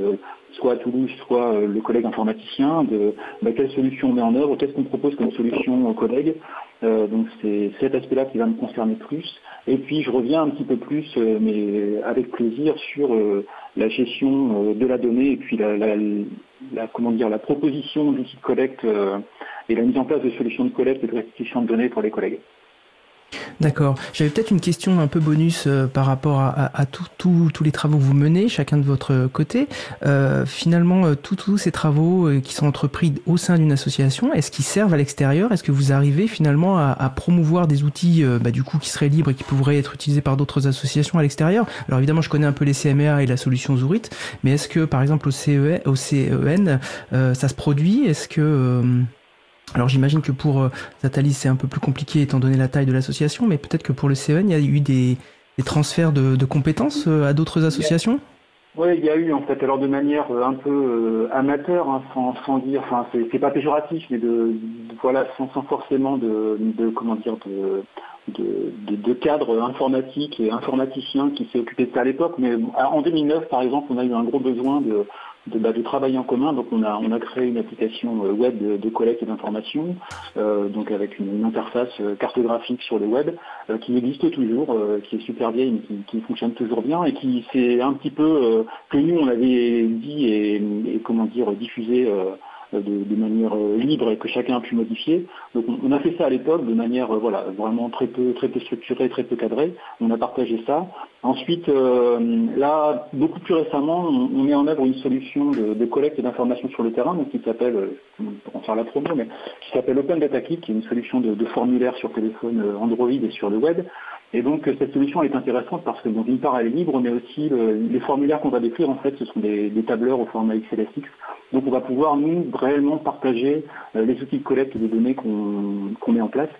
soit à Toulouse, soit le collègue informaticien, de bah, quelle solution on met en œuvre, qu'est-ce qu'on propose comme solution aux collègues. Euh, donc c'est cet aspect-là qui va me concerner plus. Et puis je reviens un petit peu plus, euh, mais avec plaisir, sur euh, la gestion de la donnée et puis la, comment dire, la proposition d'outils de collecte et la mise en place de solutions de collecte et de restitution de données pour les collègues. D'accord. J'avais peut-être une question un peu bonus euh, par rapport à, à, tous les travaux que vous menez, chacun de votre côté. Euh, finalement, euh, tous ces travaux qui sont entrepris au sein d'une association, est-ce qu'ils servent à l'extérieur? Est-ce que vous arrivez finalement à, promouvoir des outils bah, du coup qui seraient libres et qui pourraient être utilisés par d'autres associations à l'extérieur? Alors évidemment, je connais un peu les CMA et la solution Zurit, mais est-ce que par exemple au, CE, au CEN, ça se produit? Est-ce que alors j'imagine que pour euh, Zatalis c'est un peu plus compliqué étant donné la taille de l'association, mais peut-être que pour le CEN il y a eu des, transferts de, compétences euh, à d'autres associations? Oui, il y a eu en fait, alors de manière euh, un peu amateur, hein, sans, dire, enfin c'est pas péjoratif, mais de, voilà, sans, forcément de, comment dire de, de, cadres informatiques et informaticiens qui s'est occupé de ça à l'époque. Mais en 2009, par exemple, on a eu un gros besoin de, bah, de, travailler en commun. Donc on a, on a créé une application euh, web de, collecte d'informations, euh, donc avec une, interface euh, cartographique sur le web qui existe toujours, qui est super vieille mais qui, fonctionne toujours bien et qui c'est un petit peu que nous on avait dit et, et comment dire diffusé euh, de, manière euh, libre et que chacun a pu modifier. Donc on, a fait ça à l'époque de manière euh, voilà vraiment très peu très peu structurée, très peu cadrée. On a partagé ça. Ensuite, là, beaucoup plus récemment, on, met en œuvre une solution de, collecte d'informations sur le terrain, donc qui s'appelle, pour en faire la promo, mais qui s'appelle Open Data Kit, qui est une solution de, de formulaire sur téléphone Android et sur le web, et donc cette solution est intéressante parce que d'une part elle est libre, mais aussi les formulaires qu'on va décrire en fait ce sont des, tableurs au format XLSX. Donc on va pouvoir nous réellement partager euh, les outils de collecte de données qu'on met en place.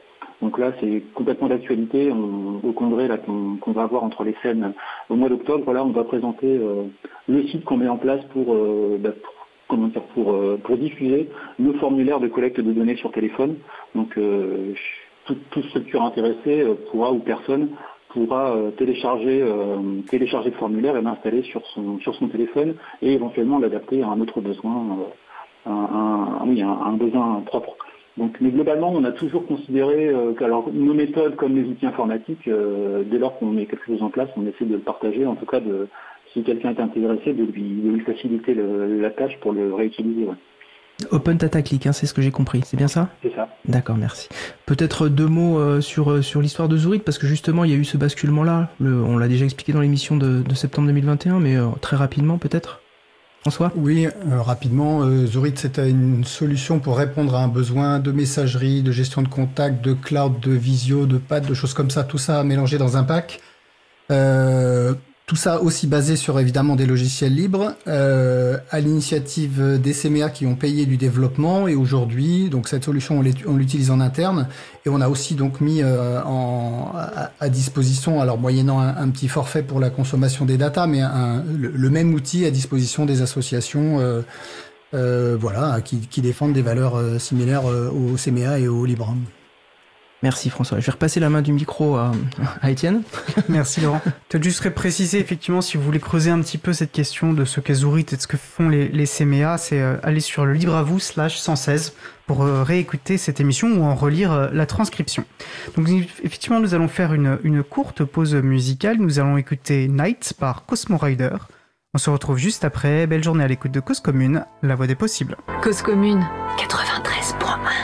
Donc là c'est complètement d'actualité. Au congrès qu'on va avoir entre les scènes au mois d'octobre, là on va présenter euh, le site qu'on met en place pour, euh, bah, comment dire, pour, pour diffuser nos formulaires de collecte de données sur téléphone. Donc toute, structure intéressée euh, pourra ou personne pourra euh, télécharger, euh, télécharger le formulaire et l'installer sur son, téléphone et éventuellement l'adapter à un autre besoin, un, oui, un, besoin propre. Donc, mais globalement, on a toujours considéré que nos méthodes comme les outils informatiques, dès lors qu'on met quelque chose en place, on essaie de le partager, en tout cas si quelqu'un est intéressé, de lui faciliter la tâche pour le réutiliser. Open Data Click, hein, c'est ce que j'ai compris, c'est bien ça C'est ça. D'accord, merci. Peut-être deux mots euh, sur, euh, sur l'histoire de Zurit, parce que justement, il y a eu ce basculement-là. On l'a déjà expliqué dans l'émission de, septembre 2021, mais euh, très rapidement peut-être? François? Oui, rapidement. Zurit, c'était une solution pour répondre à un besoin de messagerie, de gestion de contact, de cloud, de visio, de pad, de choses comme ça, tout ça mélangé dans un pack. Tout ça aussi basé sur évidemment des logiciels libres, euh, à l'initiative des CMA qui ont payé du développement et aujourd'hui, donc cette solution on l'utilise en interne et on a aussi donc mis euh, à, disposition, alors moyennant un, petit forfait pour la consommation des datas, mais le, même outil à disposition des associations. Euh, voilà, qui, défendent des valeurs similaires au CMA et au Libre. Merci François. Je vais repasser la main du micro à, à Étienne. Merci Laurent. Peut-être juste préciser effectivement si vous voulez creuser un petit peu cette question de ce qu'est Zourit et de ce que font les, les CMA, c'est euh, aller sur le libre à vous slash 116 pour euh, réécouter cette émission ou en relire euh, la transcription. Donc effectivement nous allons faire une, une courte pause musicale. Nous allons écouter Night par Cosmo Rider. On se retrouve juste après. Belle journée à l'écoute de Cause Commune, la voix des possibles. Cause Commune 93.1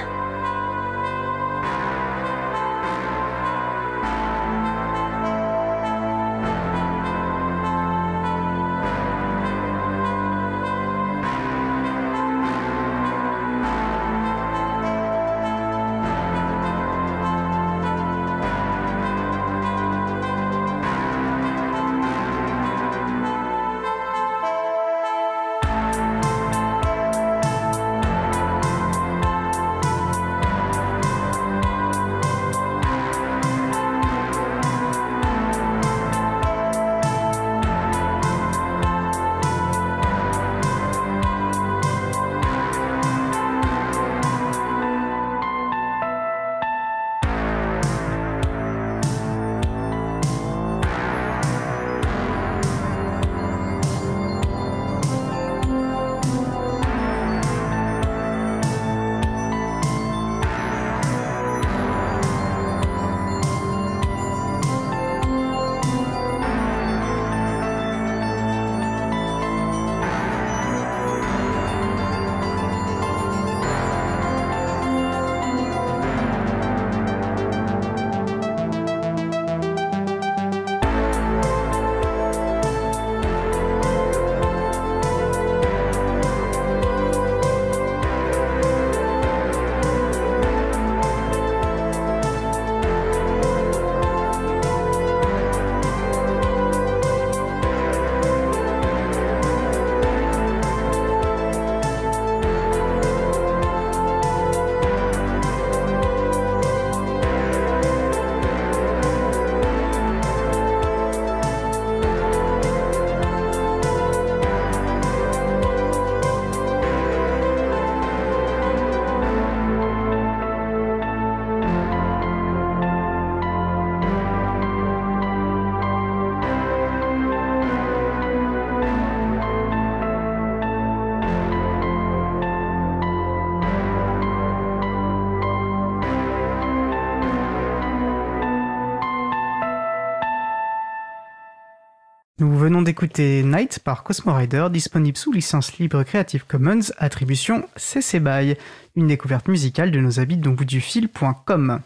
d'écouter Night par Cosmo Rider, disponible sous licence libre Creative Commons, attribution CC BY, une découverte musicale de nos habits bout du fil.com.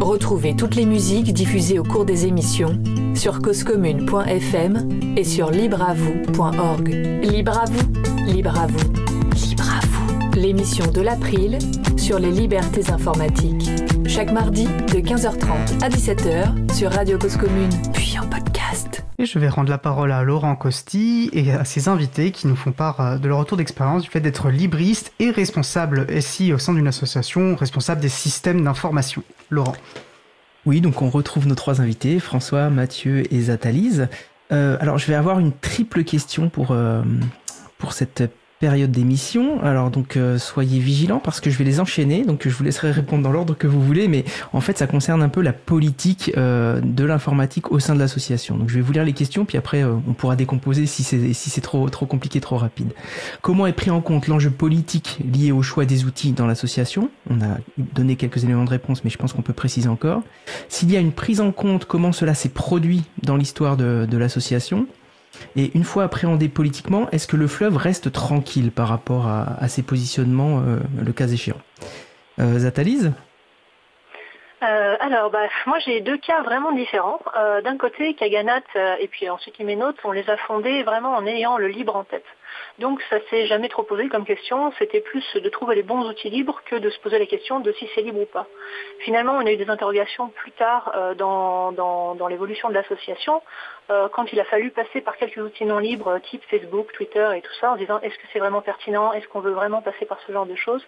Retrouvez toutes les musiques diffusées au cours des émissions sur causecommune.fm et sur libreavoue.org. Libre à vous, libre à vous, libre à vous. L'émission de l'April sur les libertés informatiques. Chaque mardi de 15h30 à 17h sur Radio Cause Commune, puis en podcast. Et je vais rendre la parole à Laurent Costi et à ses invités qui nous font part euh, de leur retour d'expérience du fait d'être libriste et responsable SI au sein d'une association responsable des systèmes d'information. Laurent. Oui, donc on retrouve nos trois invités, François, Mathieu et Zatalise. Euh, alors je vais avoir une triple question pour, euh, pour cette période d'émission. Alors donc euh, soyez vigilants parce que je vais les enchaîner. Donc je vous laisserai répondre dans l'ordre que vous voulez, mais en fait ça concerne un peu la politique euh, de l'informatique au sein de l'association. Donc je vais vous lire les questions, puis après euh, on pourra décomposer si c'est si c'est trop compliqué, trop rapide. Comment est pris en compte l'enjeu politique lié au choix des outils dans l'association? On a donné quelques éléments de réponse, mais je pense qu'on peut préciser encore. S'il y a une prise en compte, comment cela s'est produit dans l'histoire de l'association? Et une fois appréhendé politiquement, est-ce que le fleuve reste tranquille par rapport à, ses positionnements, euh, le cas échéant euh, Zatalise euh, alors, bah, moi j'ai deux cas vraiment différents. D'un côté, Kaganat et puis ensuite Hyménote, on les a fondés vraiment en ayant le libre en tête. Donc ça s'est jamais trop posé comme question, c'était plus de trouver les bons outils libres que de se poser la question de si c'est libre ou pas. Finalement, on a eu des interrogations plus tard euh, dans, l'évolution de l'association, euh, quand il a fallu passer par quelques outils non libres, euh, type Facebook, Twitter et tout ça, en disant est-ce que c'est vraiment pertinent, est-ce qu'on veut vraiment passer par ce genre de choses,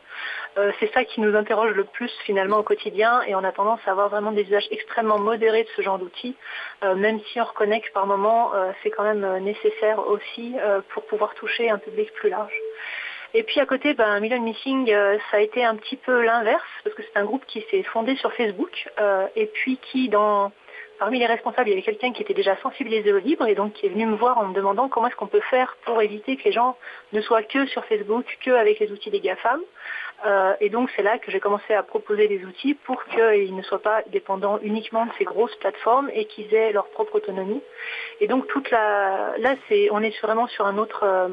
euh, c'est ça qui nous interroge le plus finalement au quotidien. Et on a tendance à avoir vraiment des usages extrêmement modérés de ce genre d'outils, même si on reconnaît que par moment c'est quand même nécessaire aussi pour pouvoir toucher un public plus large. Et puis à côté, ben, Million Missing, ça a été un petit peu l'inverse, parce que c'est un groupe qui s'est fondé sur Facebook, et puis qui, dans, Parmi les responsables, il y avait quelqu'un qui était déjà sensibilisé au libre et donc qui est venu me voir en me demandant comment est-ce qu'on peut faire pour éviter que les gens ne soient que sur Facebook, que avec les outils des GAFAM. Euh, et donc c'est là que j'ai commencé à proposer des outils pour qu'ils ne soient pas dépendants uniquement de ces grosses plateformes et qu'ils aient leur propre autonomie. Et donc toute la, là on est vraiment sur un autre,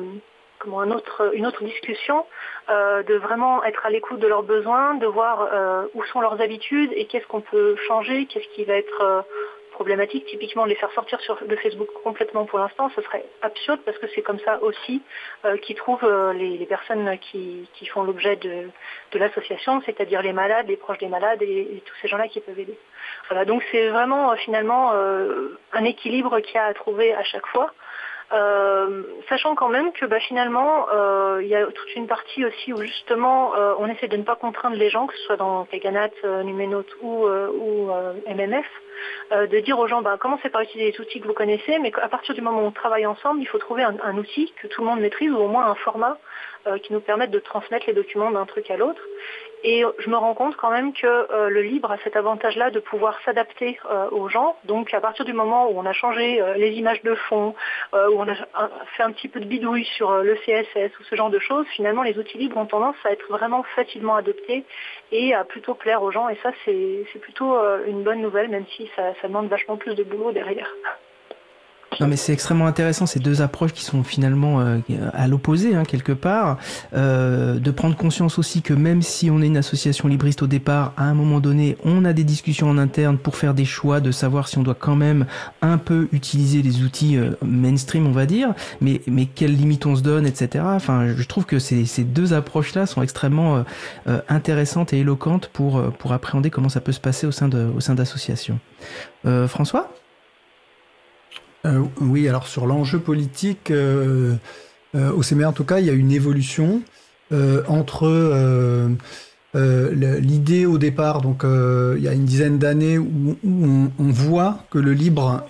euh, une autre discussion euh, de vraiment être à l'écoute de leurs besoins, de voir où sont leurs habitudes et qu'est-ce qu'on peut changer, qu'est-ce qui va être problématique. Typiquement, les faire sortir sur, de Facebook complètement pour l'instant, ce serait absurde parce que c'est comme ça aussi euh, qu'ils trouvent euh, les, personnes qui, font l'objet de, l'association, c'est-à-dire les malades, les proches des malades et, tous ces gens-là qui peuvent aider. Voilà, donc c'est vraiment euh, finalement un équilibre qu'il y a à trouver à chaque fois. Euh, sachant quand même que bah, finalement, euh, il y a toute une partie aussi où justement euh, on essaie de ne pas contraindre les gens, que ce soit dans Kaganat, Numenote ou, MMF, de dire aux gens bah, commencez par utiliser les outils que vous connaissez, mais qu'à partir du moment où on travaille ensemble, il faut trouver un outil que tout le monde maîtrise ou au moins un format qui nous permette de transmettre les documents d'un truc à l'autre. Et je me rends compte quand même que euh, le libre a cet avantage-là de pouvoir s'adapter euh, aux gens. Donc à partir du moment où on a changé euh, les images de fond, où on a fait un petit peu de bidouille sur le CSS ou ce genre de choses, finalement les outils libres ont tendance à être vraiment facilement adoptés et à plutôt plaire aux gens. Et ça c'est plutôt une bonne nouvelle, même si ça, ça demande vachement plus de boulot derrière. Non, mais c'est extrêmement intéressant ces deux approches qui sont finalement euh, à l'opposé hein, quelque part. Euh, de prendre conscience aussi que même si on est une association libriste au départ, à un moment donné, on a des discussions en interne pour faire des choix, de savoir si on doit quand même un peu utiliser les outils euh, mainstream, on va dire, mais mais quelles limites on se donne, etc. Enfin, je trouve que ces, ces deux approches-là sont extrêmement euh, intéressantes et éloquentes pour pour appréhender comment ça peut se passer au sein de au sein d'associations. François? Euh, oui, alors sur l'enjeu politique, euh, euh, au CMR en tout cas, il y a une évolution entre l'idée au départ, donc il y a une dizaine d'années, où, on, voit que le libre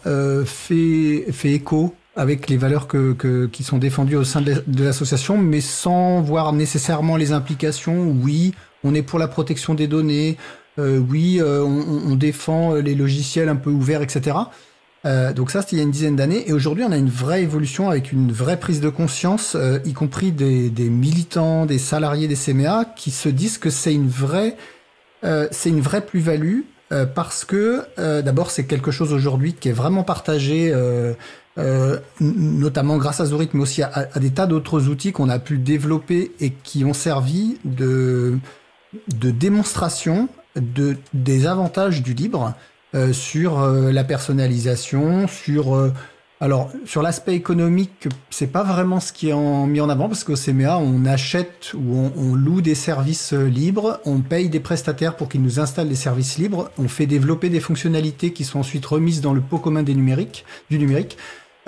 fait, fait écho avec les valeurs que, qui sont défendues au sein de l'association, mais sans voir nécessairement les implications. Oui, on est pour la protection des données. oui, on, on, défend les logiciels un peu ouverts, etc. Euh, donc ça, c'était il y a une dizaine d'années. Et aujourd'hui, on a une vraie évolution avec une vraie prise de conscience, euh, y compris des, militants, des salariés des CMA, qui se disent que c'est une vraie, euh, c'est une vraie plus-value parce que d'abord, c'est quelque chose aujourd'hui qui est vraiment partagé. notamment grâce à Zorit, mais aussi à, à des tas d'autres outils qu'on a pu développer et qui ont servi de, de démonstration de, des avantages du libre, sur euh, la personnalisation, sur euh, alors sur l'aspect économique, c'est pas vraiment ce qui est en, mis en avant parce qu'au CMA on achète ou on, on, loue des services libres, on paye des prestataires pour qu'ils nous installent des services libres, on fait développer des fonctionnalités qui sont ensuite remises dans le pot commun des numériques, du numérique.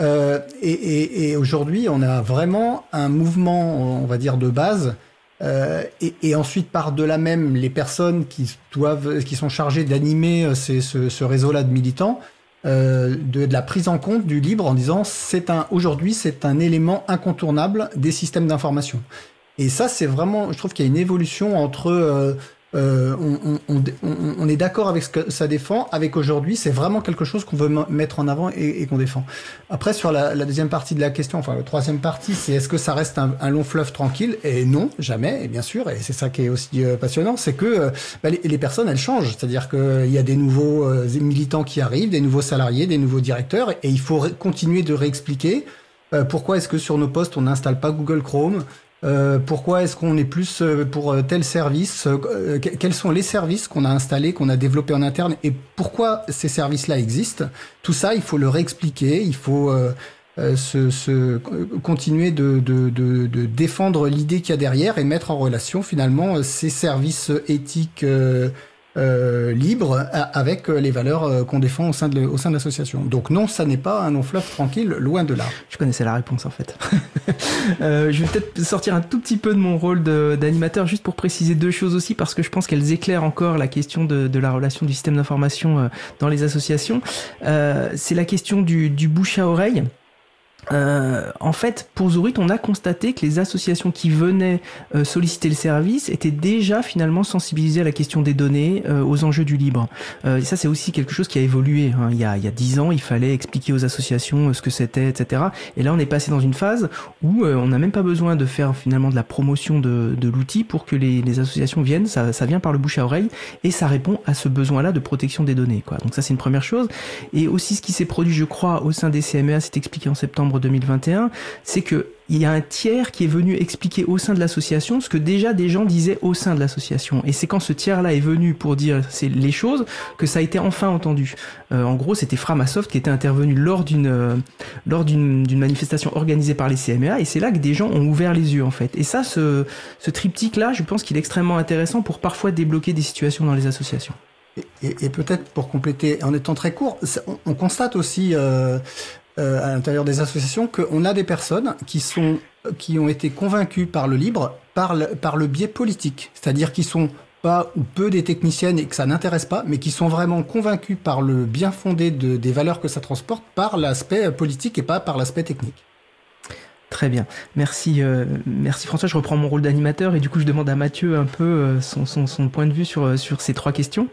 Euh, et, et, et aujourd'hui, on a vraiment un mouvement, on va dire, de base euh, et, ensuite, par de là même, les personnes qui doivent, qui sont chargées d'animer euh, ce, ce réseau-là de militants, euh, de, de, la prise en compte du libre en disant c'est un aujourd'hui c'est un élément incontournable des systèmes d'information. Et ça, c'est vraiment, je trouve qu'il y a une évolution entre euh, euh, on, est d'accord avec ce que ça défend. Avec aujourd'hui, c'est vraiment quelque chose qu'on veut mettre en avant et, qu'on défend. Après, sur la, deuxième partie de la question, enfin la troisième partie, c'est est-ce que ça reste un, long fleuve tranquille? Et non, jamais. Et bien sûr, et c'est ça qui est aussi euh, passionnant, c'est que euh, bah, les, personnes, elles changent. C'est-à-dire qu'il y a des nouveaux militants qui arrivent, des nouveaux salariés, des nouveaux directeurs, et il faut continuer de réexpliquer. pourquoi est-ce que sur nos postes on n'installe pas Google Chrome euh, pourquoi est-ce qu'on est plus euh, pour euh, tel service Quels sont les services qu'on a installés, qu'on a développés en interne et pourquoi ces services-là existent? Tout ça, il faut le réexpliquer, il faut se, continuer de, de défendre l'idée qu'il y a derrière et mettre en relation finalement ces services éthiques euh, libre avec les valeurs qu'on défend au sein de, l'association. Donc non, ça n'est pas un long fleuve tranquille, loin de là. Je connaissais la réponse en fait. je vais peut-être sortir un tout petit peu de mon rôle d'animateur juste pour préciser deux choses aussi parce que je pense qu'elles éclairent encore la question de, la relation du système d'information dans les associations. C'est la question du bouche à oreille. Euh, en fait, pour Zurich, on a constaté que les associations qui venaient euh, solliciter le service étaient déjà finalement sensibilisées à la question des données, euh, aux enjeux du libre. et ça, c'est aussi quelque chose qui a évolué. Hein. Il, y a, dix ans, il fallait expliquer aux associations ce que c'était, etc. Et là, on est passé dans une phase où on n'a même pas besoin de faire finalement de la promotion de, de l'outil pour que les, les, associations viennent. Ça, ça vient par le bouche à oreille et ça répond à ce besoin-là de protection des données. Quoi. Donc ça, c'est une première chose. Et aussi, ce qui s'est produit, je crois, au sein des CMEA, c'est expliqué en septembre 2021, c'est que il y a un tiers qui est venu expliquer au sein de l'association ce que déjà des gens disaient au sein de l'association. Et c'est quand ce tiers-là est venu pour dire les choses que ça a été enfin entendu. Euh, en gros, c'était Framasoft qui était intervenu lors d'une euh, lors d'une manifestation organisée par les CMA, et c'est là que des gens ont ouvert les yeux en fait. Et ça, ce, triptyque-là, je pense qu'il est extrêmement intéressant pour parfois débloquer des situations dans les associations. Et, peut-être pour compléter, en étant très court, on, on constate aussi euh, euh, à l'intérieur des associations qu'on a des personnes qui sont qui ont été convaincues par le libre par le, par le biais politique, c'est-à-dire qui sont pas ou peu des techniciennes et que ça n'intéresse pas, mais qui sont vraiment convaincus par le bien fondé de, des valeurs que ça transporte par l'aspect politique et pas par l'aspect technique. Très bien, merci, euh, merci François. Je reprends mon rôle d'animateur et du coup je demande à Mathieu un peu euh, son, son, son, point de vue sur, sur ces trois questions.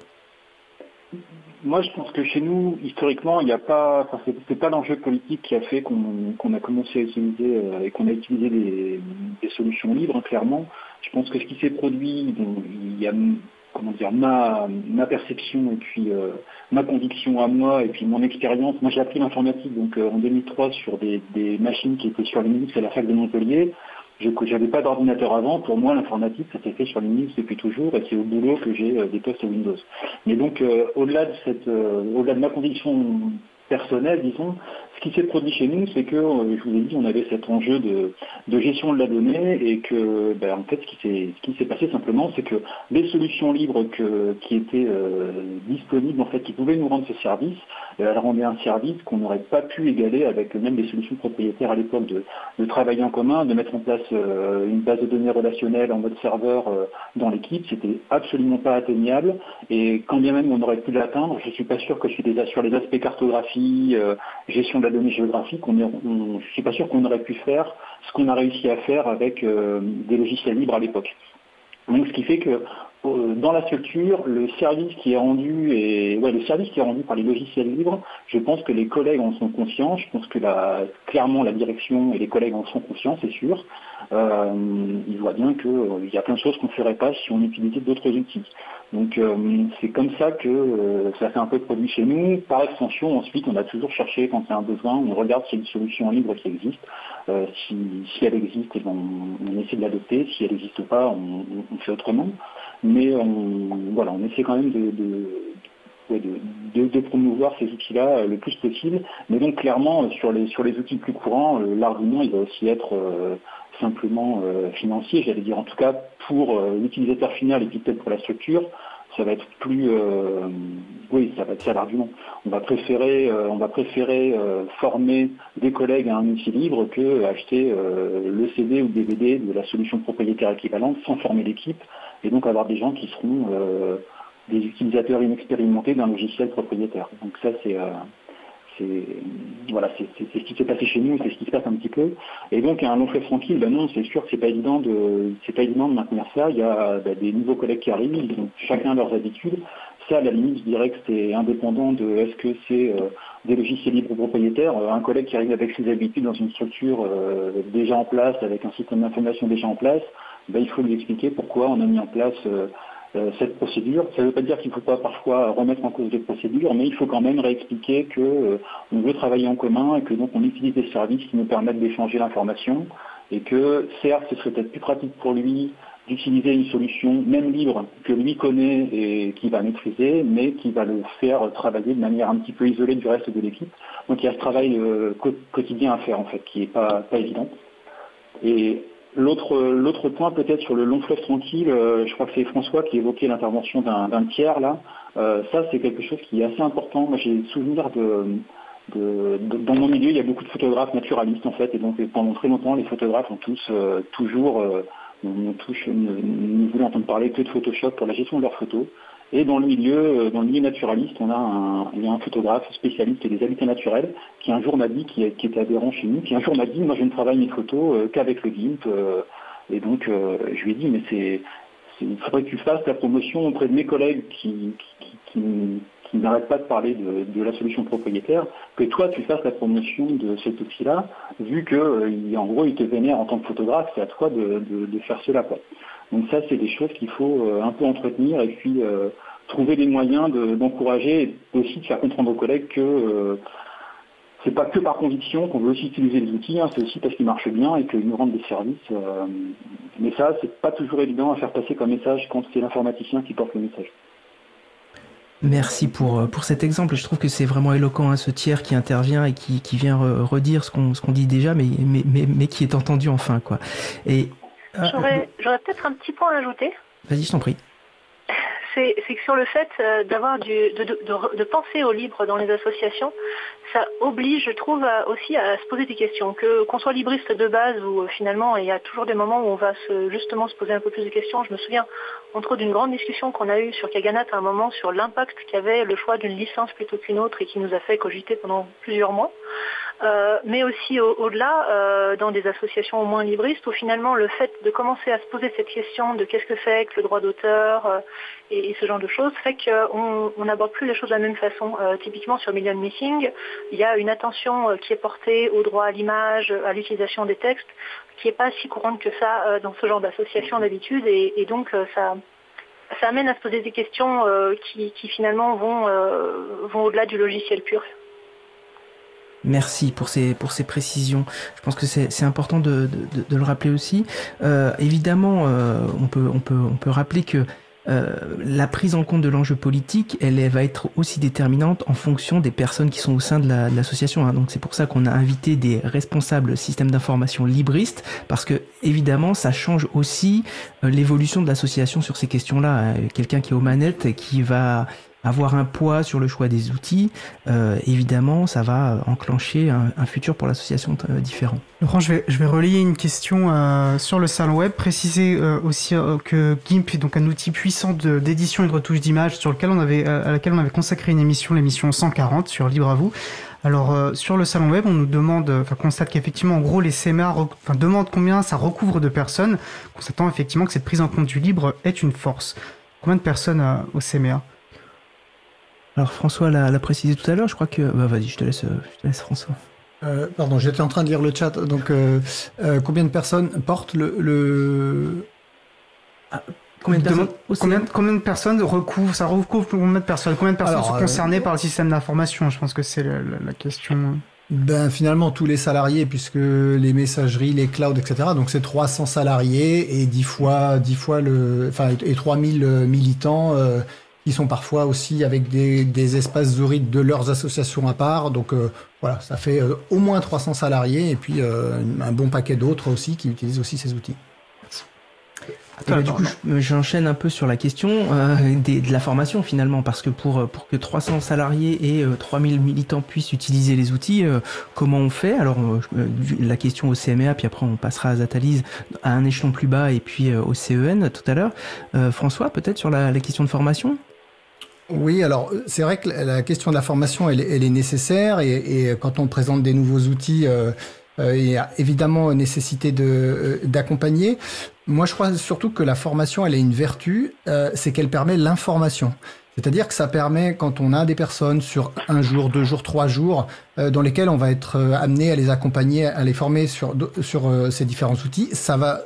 Moi, je pense que chez nous, historiquement, il n'y a pas, c'est pas l'enjeu politique qui a fait qu'on a commencé à utiliser euh, et qu'on a utilisé des, solutions libres, hein, clairement. Je pense que ce qui s'est produit, il y a comment dire ma, ma perception et puis euh, ma conviction à moi et puis mon expérience. Moi, j'ai appris l'informatique donc euh, en 2003 sur des, des, machines qui étaient sur Linux à la fac de Montpellier. Je n'avais pas d'ordinateur avant. Pour moi, l'informatique, ça s'est fait sur Linux depuis toujours et c'est au boulot que j'ai euh, des postes Windows. Mais donc, euh, au-delà de euh, au-delà de ma conviction personnelle, disons, ce qui s'est produit chez nous, c'est que, je vous ai dit, on avait cet enjeu de, gestion de la donnée et que, ben, en fait, ce qui s'est, passé simplement, c'est que les solutions libres qui étaient disponibles, en fait, qui pouvaient nous rendre ce service, elle rendait un service qu'on n'aurait pas pu égaler avec même des solutions propriétaires à l'époque de, travailler en commun, de mettre en place euh, une base de données relationnelle en mode serveur euh, dans l'équipe. C'était absolument pas atteignable. Et quand bien même on aurait pu l'atteindre, je suis pas sûr que sur, des, sur les aspects cartographie, euh, gestion de la donnée géographique, je suis pas sûr qu'on aurait pu faire ce qu'on a réussi à faire avec des logiciels libres à l'époque. Donc ce qui fait que euh, dans la structure, le service qui est rendu et le service qui est rendu par les logiciels libres, je pense que les collègues en sont conscients. Je pense que la, clairement la direction et les collègues en sont conscients, c'est sûr. Euh, ils voient bien qu'il euh, y a plein de choses qu'on ne ferait pas si on utilisait d'autres outils. Donc euh, c'est comme ça que ça fait un peu de produit chez nous. Par extension, ensuite, on a toujours cherché quand il y a un besoin, on regarde s'il y a une solution libre qui existe. Si, elle existe, eh ben, on, essaie de l'adopter. Si elle n'existe pas, on, fait autrement mais on, voilà, on essaie quand même de, promouvoir ces outils-là le plus possible. Mais donc clairement, sur les, sur les outils plus courants, l'argument il va aussi être simplement financier, j'allais dire en tout cas pour l'utilisateur final et peut-être pour la structure, ça va être plus oui ça va être ça l'argument on va préférer on va préférer former des collègues à un outil libre que acheter le CD ou le DVD de la solution propriétaire équivalente sans former l'équipe et donc avoir des gens qui seront euh, des utilisateurs inexpérimentés d'un logiciel propriétaire. Donc ça c'est euh, voilà, c'est ce qui s'est passé chez nous, c'est ce qui se passe un petit peu. Et donc un long fleuve tranquille, ben non, c'est sûr que c'est pas évident de c'est pas évident de maintenir ça. Il y a ben, des nouveaux collègues qui arrivent, ils ont chacun leurs habitudes. Ça, à la limite, je dirais que c'est indépendant de est-ce que c'est euh, des logiciels libres propriétaires. Un collègue qui arrive avec ses habitudes dans une structure euh, déjà en place, avec un système d'information déjà en place, ben, il faut lui expliquer pourquoi on a mis en place euh, euh, cette procédure. Ça ne veut pas dire qu'il ne faut pas parfois remettre en cause des procédures, mais il faut quand même réexpliquer qu'on euh, veut travailler en commun et que donc on utilise des services qui nous permettent d'échanger l'information et que certes ce serait peut-être plus pratique pour lui d'utiliser une solution même libre que lui connaît et qui va maîtriser, mais qui va le faire travailler de manière un petit peu isolée du reste de l'équipe. Donc il y a ce travail quotidien à faire en fait qui n'est pas, pas évident. Et L'autre, point peut-être sur le long fleuve tranquille, je crois que c'est François qui évoquait l'intervention d'un, tiers là. ça c'est quelque chose qui est assez important. Moi j'ai souvenir de, dans mon milieu, il y a beaucoup de photographes naturalistes en fait, et donc pendant très longtemps, les photographes ont tous toujours on touche, ne, voulait entendre parler que de Photoshop pour la gestion de leurs photos. Et dans le milieu, euh, dans le milieu naturaliste, on a un, il y a un photographe spécialiste des habitats naturels qui un jour m'a dit, qui, était adhérent chez nous, qui un jour m'a dit, moi je ne travaille mes photos euh, qu'avec le GIMP. Euh, et donc je lui ai dit, mais c'est, il faudrait que tu fasses la promotion auprès de mes collègues qui, qui, qui n'arrête pas de parler de, la solution propriétaire, que toi tu fasses la promotion de cet outil-là, vu que en gros il te vénère en tant que photographe, c'est à toi de, faire cela. Donc ça c'est des choses qu'il faut euh, un peu entretenir et puis euh, trouver des moyens d'encourager et aussi de faire comprendre aux collègues que c'est pas que par conviction qu'on veut aussi utiliser les outils, hein, c'est aussi parce qu'ils marchent bien et qu'ils nous rendent des services. mais ça, c'est pas toujours évident à faire passer comme message quand c'est l'informaticien qui porte le message. Merci pour, euh, pour cet exemple. Je trouve que c'est vraiment éloquent, hein, ce tiers qui intervient et qui, vient redire ce qu'on qu'on dit déjà, mais, mais, mais, mais, qui est entendu enfin. quoi. Et euh, J'aurais peut-être un petit point à ajouter. Vas-y, je t'en prie c'est que sur le fait euh, d'avoir de, de, penser au libre dans les associations, ça oblige, je trouve, aussi à se poser des questions. Que qu'on soit libriste de base ou euh, finalement il y a toujours des moments où on va se, justement se poser un peu plus de questions. Je me souviens entre autres d'une grande discussion qu'on a eue sur Kaganat à un moment sur l'impact qu'avait le choix d'une licence plutôt qu'une autre et qui nous a fait cogiter pendant plusieurs mois. Euh, mais aussi au-delà, euh, dans des associations au moins libristes, où finalement le fait de commencer à se poser cette question de qu'est-ce que c'est que le droit d'auteur euh, et, ce genre de choses, fait qu'on n'aborde plus les choses de la même façon. typiquement sur Million Missing, il y a une attention qui est portée au droit à l'image, à l'utilisation des textes, qui n'est pas si courante que ça dans ce genre d'association d'habitude, et, donc ça, amène à se poser des questions qui, finalement vont au-delà du logiciel pur. Merci pour ces, pour ces précisions. Je pense que c'est important de, de, le rappeler aussi. Euh, évidemment, euh, on, peut, on, peut, on peut rappeler que euh, la prise en compte de l'enjeu politique, elle, va être aussi déterminante en fonction des personnes qui sont au sein de l'association. hein. Donc c'est pour ça qu'on a invité des responsables systèmes d'information libristes, parce que évidemment ça change aussi euh, l'évolution de l'association sur ces questions-là. Quelqu'un qui est aux manettes et qui va avoir un poids sur le choix des outils, euh, évidemment, ça va enclencher un, futur pour l'association euh, différent. Laurent, je vais, je vais relayer une question euh, sur le salon web, préciser aussi que GIMP est donc un outil puissant d'édition et de retouche d'images sur lequel on avait, à laquelle on avait consacré une émission, l'émission 140 sur Libre à vous. Alors sur le salon web, on nous demande, enfin constate qu'effectivement en gros les CMA enfin, demandent combien ça recouvre de personnes, constatant effectivement que cette prise en compte du libre est une force. Combien de personnes au CMA alors François l'a précisé tout à l'heure, je crois que... Bah vas-y, je te laisse, je te laisse François. Euh, pardon, j'étais en train de lire le chat. Donc, euh, euh, combien de personnes portent le... le... Ah, combien, de personnes, combien, combien, de personnes recouvrent, ça recouvre combien de personnes Combien de personnes sont concernées par le système d'information? Je pense que c'est la, la, question. Ben finalement tous les salariés puisque les messageries, les clouds, etc. Donc c'est 300 salariés et 10 fois 10 fois le enfin et 3000 militants qui sont parfois aussi avec des, des espaces zourides de leurs associations à part. Donc euh, voilà, ça fait euh, au moins 300 salariés et puis euh, un bon paquet d'autres aussi qui utilisent aussi ces outils. Du coup, j'enchaîne un peu sur la question de la formation finalement, parce que pour, pour que 300 salariés et 3000 militants puissent utiliser les outils, comment on fait? Alors, la question au CMA, puis après on passera à Zatalise à un échelon plus bas et puis au CEN tout à l'heure. François, peut-être sur la, la question de formation? Oui, alors c'est vrai que la question de la formation, elle, est nécessaire et, quand on présente des nouveaux outils, euh, euh, il y a évidemment nécessité euh, d'accompagner. Moi, je crois surtout que la formation, elle a une vertu, c'est qu'elle permet l'information. C'est-à-dire que ça permet, quand on a des personnes sur un jour, deux jours, trois jours, dans lesquels on va être amené à les accompagner, à les former sur, sur ces différents outils, ça va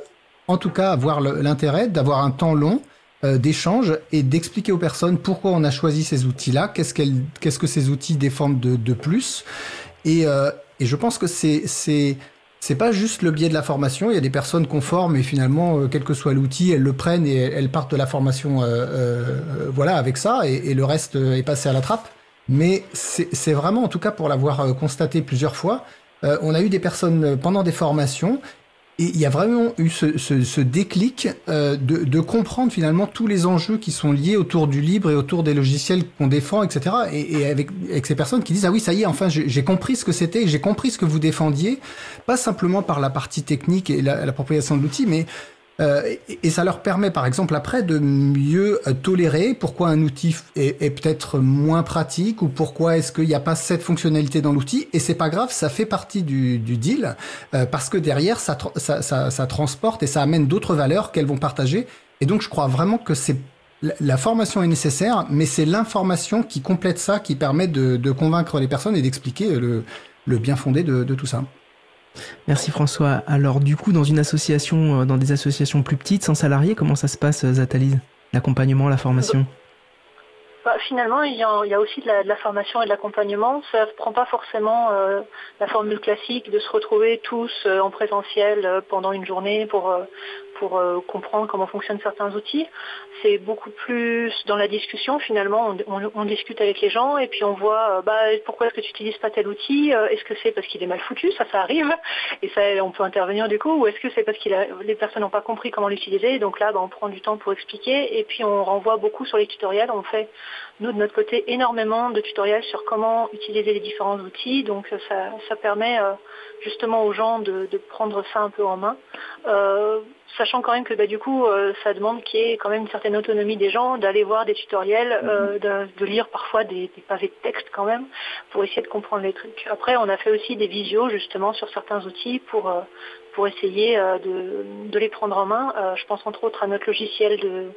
en tout cas avoir l'intérêt d'avoir un temps long euh, d'échange et d'expliquer aux personnes pourquoi on a choisi ces outils-là, qu'est-ce, qu'est-ce que ces outils défendent de, de plus. Et, euh, et, je pense que c'est, c'est, pas juste le biais de la formation. Il y a des personnes qu'on forme et finalement, euh, quel que soit l'outil, elles le prennent et elles partent de la formation, voilà, avec ça, et, et, le reste est passé à la trappe. Mais c'est vraiment, en tout cas, pour l'avoir constaté plusieurs fois, on a eu des personnes pendant des formations Et il y a vraiment eu ce, ce, ce déclic euh, de, de, comprendre finalement tous les enjeux qui sont liés autour du libre et autour des logiciels qu'on défend, etc. Et, et avec, avec, ces personnes qui disent ah oui ça y est enfin j'ai compris ce que c'était, j'ai compris ce que vous défendiez, pas simplement par la partie technique et l'appropriation de l'outil, mais euh, et, ça leur permet, par exemple, après, de mieux euh, tolérer pourquoi un outil est, peut-être moins pratique ou pourquoi est-ce qu'il n'y a pas cette fonctionnalité dans l'outil. Et c'est pas grave, ça fait partie du, deal euh, parce que derrière, ça, transporte et ça amène d'autres valeurs qu'elles vont partager. Et donc, je crois vraiment que c'est la formation est nécessaire, mais c'est l'information qui complète ça, qui permet de, convaincre les personnes et d'expliquer le, bien fondé de tout ça. Merci François. Alors du coup, dans une association, euh, dans des associations plus petites, sans salariés, comment ça se passe, euh, Zatalise? L'accompagnement, la formation? Bah, Finalement, il y, a, aussi de la, formation et de l'accompagnement. Ça ne prend pas forcément euh, la formule classique de se retrouver tous en présentiel pendant une journée pour, pour comprendre comment fonctionnent certains outils. C'est beaucoup plus dans la discussion finalement. On, discute avec les gens et puis on voit euh, bah, pourquoi est-ce que tu n'utilises pas tel outil euh, Est-ce que c'est parce qu'il est mal foutu Ça, ça arrive et ça, on peut intervenir du coup. Ou est-ce que c'est parce que les personnes n'ont pas compris comment l'utiliser Donc là, bah, on prend du temps pour expliquer et puis on renvoie beaucoup sur les tutoriels. On fait nous de notre côté énormément de tutoriels sur comment utiliser les différents outils. Donc ça, ça permet euh, justement aux gens de, de, prendre ça un peu en main. Euh, sachant quand même que bah, du coup, euh, ça demande qu'il y ait quand même une certaine autonomie des gens, d'aller voir des tutoriels, mhm. euh, de, de, lire parfois des, des, pavés de texte quand même, pour essayer de comprendre les trucs. Après, on a fait aussi des visios justement sur certains outils pour, pour essayer de, de, les prendre en main. Je pense entre autres à notre logiciel de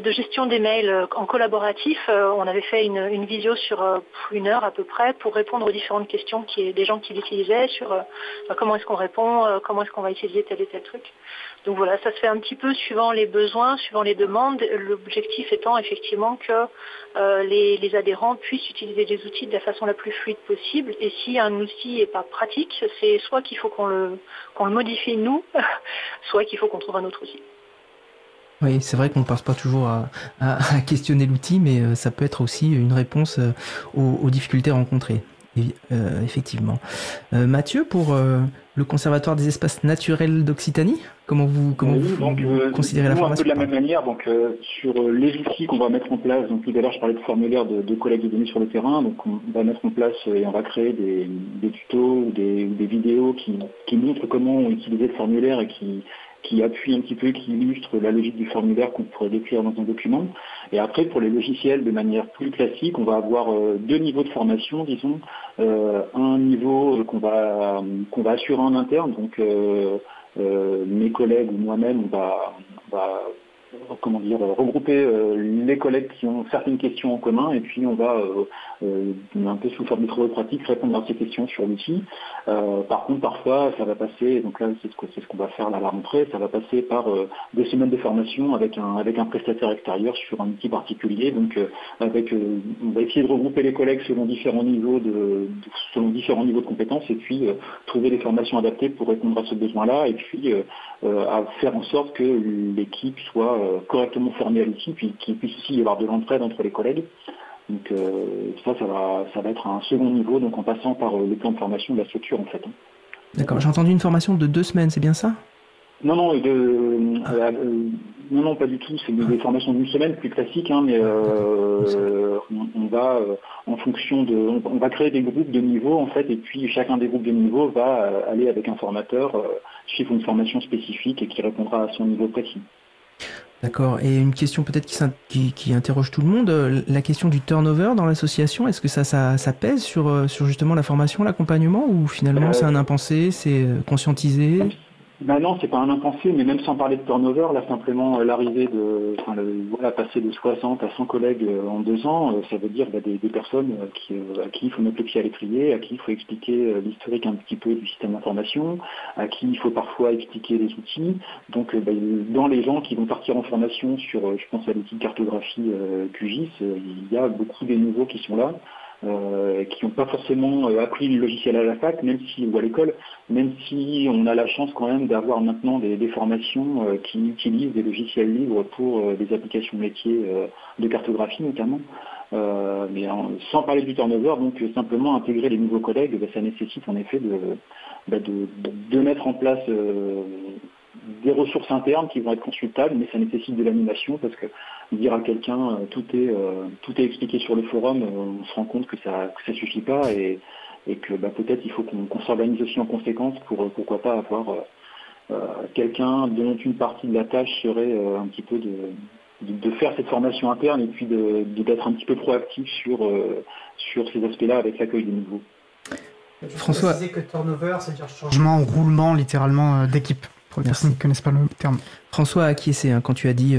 de gestion des mails euh, en collaboratif. Euh, on avait fait une, visio sur une heure à peu près pour répondre aux différentes questions des gens qui l'utilisaient sur comment est-ce qu'on répond, comment est-ce qu'on va utiliser tel et tel truc. Donc voilà, ça se fait un petit peu suivant les besoins, suivant les demandes. L'objectif étant effectivement que euh, les, adhérents puissent utiliser les outils de la façon la plus fluide possible. Et si un outil n'est pas pratique, c'est soit qu'il faut qu'on le modifie nous, soit qu'il faut qu'on trouve un autre outil. Oui, c'est vrai qu'on ne passe pas toujours à, à, à questionner l'outil, mais euh, ça peut être aussi une réponse euh, aux, aux difficultés rencontrées. Et, euh, effectivement. Euh, Mathieu, pour euh, le Conservatoire des espaces naturels d'Occitanie, comment vous, comment oui, vous, donc, vous considérez la formation un peu de la même manière, donc sur les outils qu'on va mettre en place, donc tout à l'heure je parlais de formulaire de, de, collecte de données sur le terrain, donc on va mettre en place et on va créer des, des tutos ou des, des, vidéos qui, qui montrent comment utiliser le formulaire et qui qui appuie un petit peu, qui illustre la logique du formulaire qu'on pourrait décrire dans un document. Et après, pour les logiciels, de manière plus classique, on va avoir euh, deux niveaux de formation, disons. Euh, un niveau qu'on va, qu'on va assurer en interne, donc euh, euh mes collègues ou moi-même, on va, on va comment dire, regrouper euh, les collègues qui ont certaines questions en commun et puis on va euh, euh, un peu sous forme de travaux pratiques répondre à ces questions sur l'outil. par contre, parfois, ça va passer, donc là c'est ce qu'on va faire à la rentrée, ça va passer par des semaines de formation avec un, avec un prestataire extérieur sur un outil particulier. Donc avec, on va essayer de regrouper les collègues selon différents niveaux de, selon différents niveaux de compétences et puis trouver des formations adaptées pour répondre à ce besoin-là et puis à faire en sorte que l'équipe soit euh, correctement formé à l'outil, puis qu'il puisse aussi y avoir de l'entraide entre les collègues. Donc euh, ça, ça va, ça va être un second niveau, donc en passant par euh, le plan de formation de la structure en fait. Hein. D'accord, j'ai entendu une formation de deux semaines, c'est bien ça? Non, non, de, euh, non, non, pas du tout. C'est des formations d'une semaine plus classiques, hein, mais euh, on, on, va, en fonction de, on, on, va créer des groupes de niveau en fait, et puis chacun des groupes de niveau va aller avec un formateur suivre une formation spécifique et qui répondra à son niveau précis. D'accord. Et une question peut-être qui, qui, qui, interroge tout le monde, euh, la question du turnover dans l'association, est-ce que ça, ça, ça, pèse sur, euh, sur justement la formation, l'accompagnement, ou finalement euh, c'est un impensé, c'est conscientisé? Ben non, c'est pas un impensé, mais même sans parler de turnover, là simplement l'arrivée de, enfin, le, voilà, passer de 60 à 100 collègues en deux ans, ça veut dire bah, des, personnes à qui il faut mettre le pied à l'étrier, à qui il faut expliquer l'historique un petit peu du système d'information, à qui il faut parfois expliquer les outils. Donc bah, dans les gens qui vont partir en formation sur, je pense à l'outil cartographie QGIS, il y a beaucoup des nouveaux qui sont là. Euh, qui n'ont pas forcément euh, appris le logiciel à la fac, même si ou à l'école, même si on a la chance quand même d'avoir maintenant des, formations euh, qui utilisent des logiciels libres pour des applications métiers de cartographie notamment. mais sans parler du turnover, donc simplement intégrer les nouveaux collègues, bah, ça nécessite en effet de, bah, de, mettre en place des ressources internes qui vont être consultables, mais ça nécessite de l'animation parce que dire à quelqu'un tout est tout est expliqué sur le forum, on se rend compte que ça ne suffit pas et, et que bah, peut-être il faut qu'on s'organise aussi en conséquence pour pourquoi pas avoir euh, quelqu'un dont une partie de la tâche serait euh, un petit peu de, de, faire cette formation interne et puis d'être un petit peu proactif sur, euh, sur ces aspects-là avec l'accueil des nouveaux. François. que turnover, c'est-à-dire changement, roulement littéralement d'équipe. Pour les personnes qui ne connaissent pas le terme. François a acquiescé hein, quand tu as dit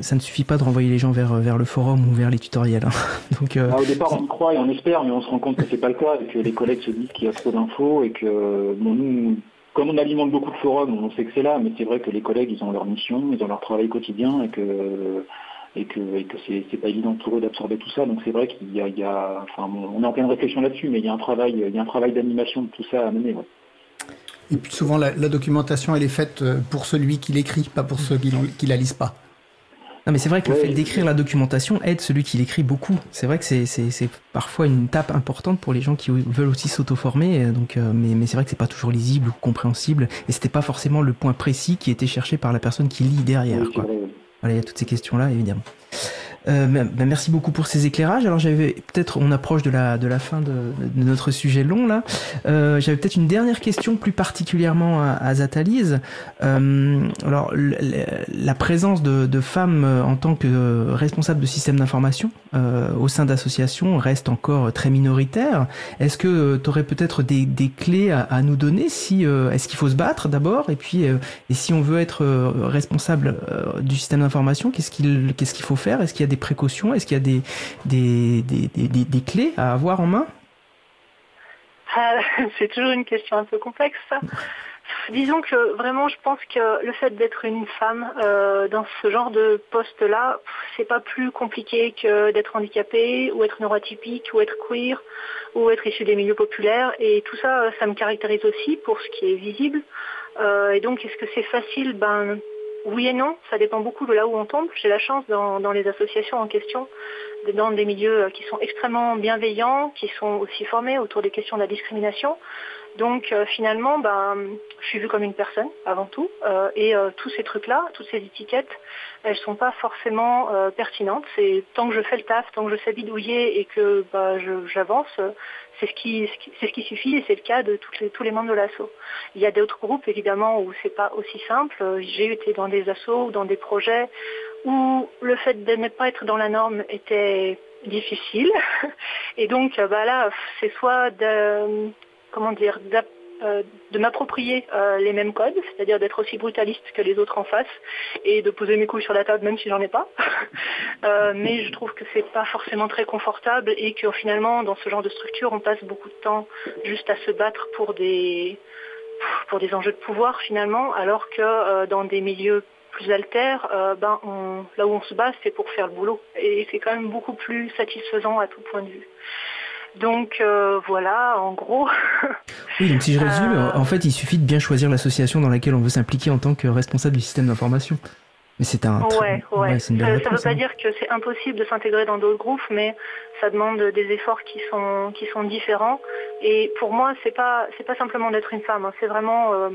ça ne suffit pas de renvoyer les gens vers, vers le forum ou vers les tutoriels. Hein. Donc, ah, au départ, on y croit et on espère, mais on se rend compte que c'est pas le cas et que les collègues se disent qu'il y a trop d'infos et que bon, nous, comme on alimente beaucoup de forums, on sait que c'est là, mais c'est vrai que les collègues, ils ont leur mission, ils ont leur travail quotidien et que et que, et que c'est, pas évident pour eux d'absorber tout ça. Donc c'est vrai qu'il y a, il y a enfin, on est en pleine réflexion là-dessus, mais il y a un travail, il y a un travail d'animation de tout ça à mener. Et puis souvent la, documentation elle est faite euh, pour celui qui l'écrit, pas pour ceux qui, qui la lisent pas. Non, mais c'est vrai que le fait d'écrire la documentation aide celui qui l'écrit beaucoup. C'est vrai que c'est parfois une tape importante pour les gens qui veulent aussi s'auto-former. Donc, euh, mais, mais c'est vrai que c'est pas toujours lisible ou compréhensible. Et c'était pas forcément le point précis qui était cherché par la personne qui lit derrière. Quoi. Voilà, il y a toutes ces questions-là, évidemment. Euh, ben, merci beaucoup pour ces éclairages. Alors j'avais peut-être, on approche de la de la fin de, de notre sujet long là. Euh, j'avais peut-être une dernière question plus particulièrement à, à Zatalise. Euh, alors la présence de, de, femmes euh, en tant que responsables de systèmes d'information euh, au sein d'associations reste encore très minoritaire. Est-ce que tu aurais peut-être des, des clés à, à, nous donner Si est-ce qu'il faut se battre d'abord et puis et si on veut être responsable du système d'information, qu'est-ce qu'il qu'est-ce qu'il faut faire? Est-ce qu'il y a des précautions? Est-ce qu'il y a des, des, des, des, clés à avoir en main? Ah, C'est toujours une question un peu complexe. Disons que vraiment, je pense que le fait d'être une femme euh, dans ce genre de poste-là, c'est pas plus compliqué que d'être handicapée ou être neurotypique ou être queer ou être issu des milieux populaires. Et tout ça, ça me caractérise aussi pour ce qui est visible. Euh, et donc, est-ce que c'est facile? Ben oui et non, ça dépend beaucoup de là où on tombe. J'ai la chance dans, les associations en question, dans des milieux euh, qui sont extrêmement bienveillants, qui sont aussi formés autour des questions de la discrimination. Donc euh, finalement, ben, je suis vue comme une personne avant tout, euh, et tous ces trucs-là, toutes ces étiquettes, elles sont pas forcément pertinentes. C'est tant que je fais le taf, tant que je sais et que bah, j'avance, c'est ce qui, suffit et c'est le cas de tous les membres de l'assaut. Il y a d'autres groupes évidemment où c'est pas aussi simple. J'ai été dans des assauts ou dans des projets où le fait de ne pas être dans la norme était difficile. Et donc bah là, c'est soit de, comment dire, euh, de m'approprier euh, les mêmes codes, c'est-à-dire d'être aussi brutaliste que les autres en face et de poser mes couilles sur la table même si j'en ai pas. Euh, mais je trouve que c'est pas forcément très confortable et que finalement dans ce genre de structure on passe beaucoup de temps juste à se battre pour des pour des enjeux de pouvoir finalement, alors que dans des milieux plus altères, ben là où on se bat c'est pour faire le boulot et c'est quand même beaucoup plus satisfaisant à tout point de vue. Donc euh, voilà, en gros. oui, donc si je résume, euh, en fait, il suffit de bien choisir l'association dans laquelle on veut s'impliquer en tant que responsable du système d'information. Mais c'est un. Ouais, ouais. ça ne veut pas hein. dire que c'est impossible de s'intégrer dans d'autres groupes, mais ça demande des efforts qui sont qui sont différents. Et pour moi, c'est pas c'est pas simplement d'être une femme. Hein. c'est vraiment euh,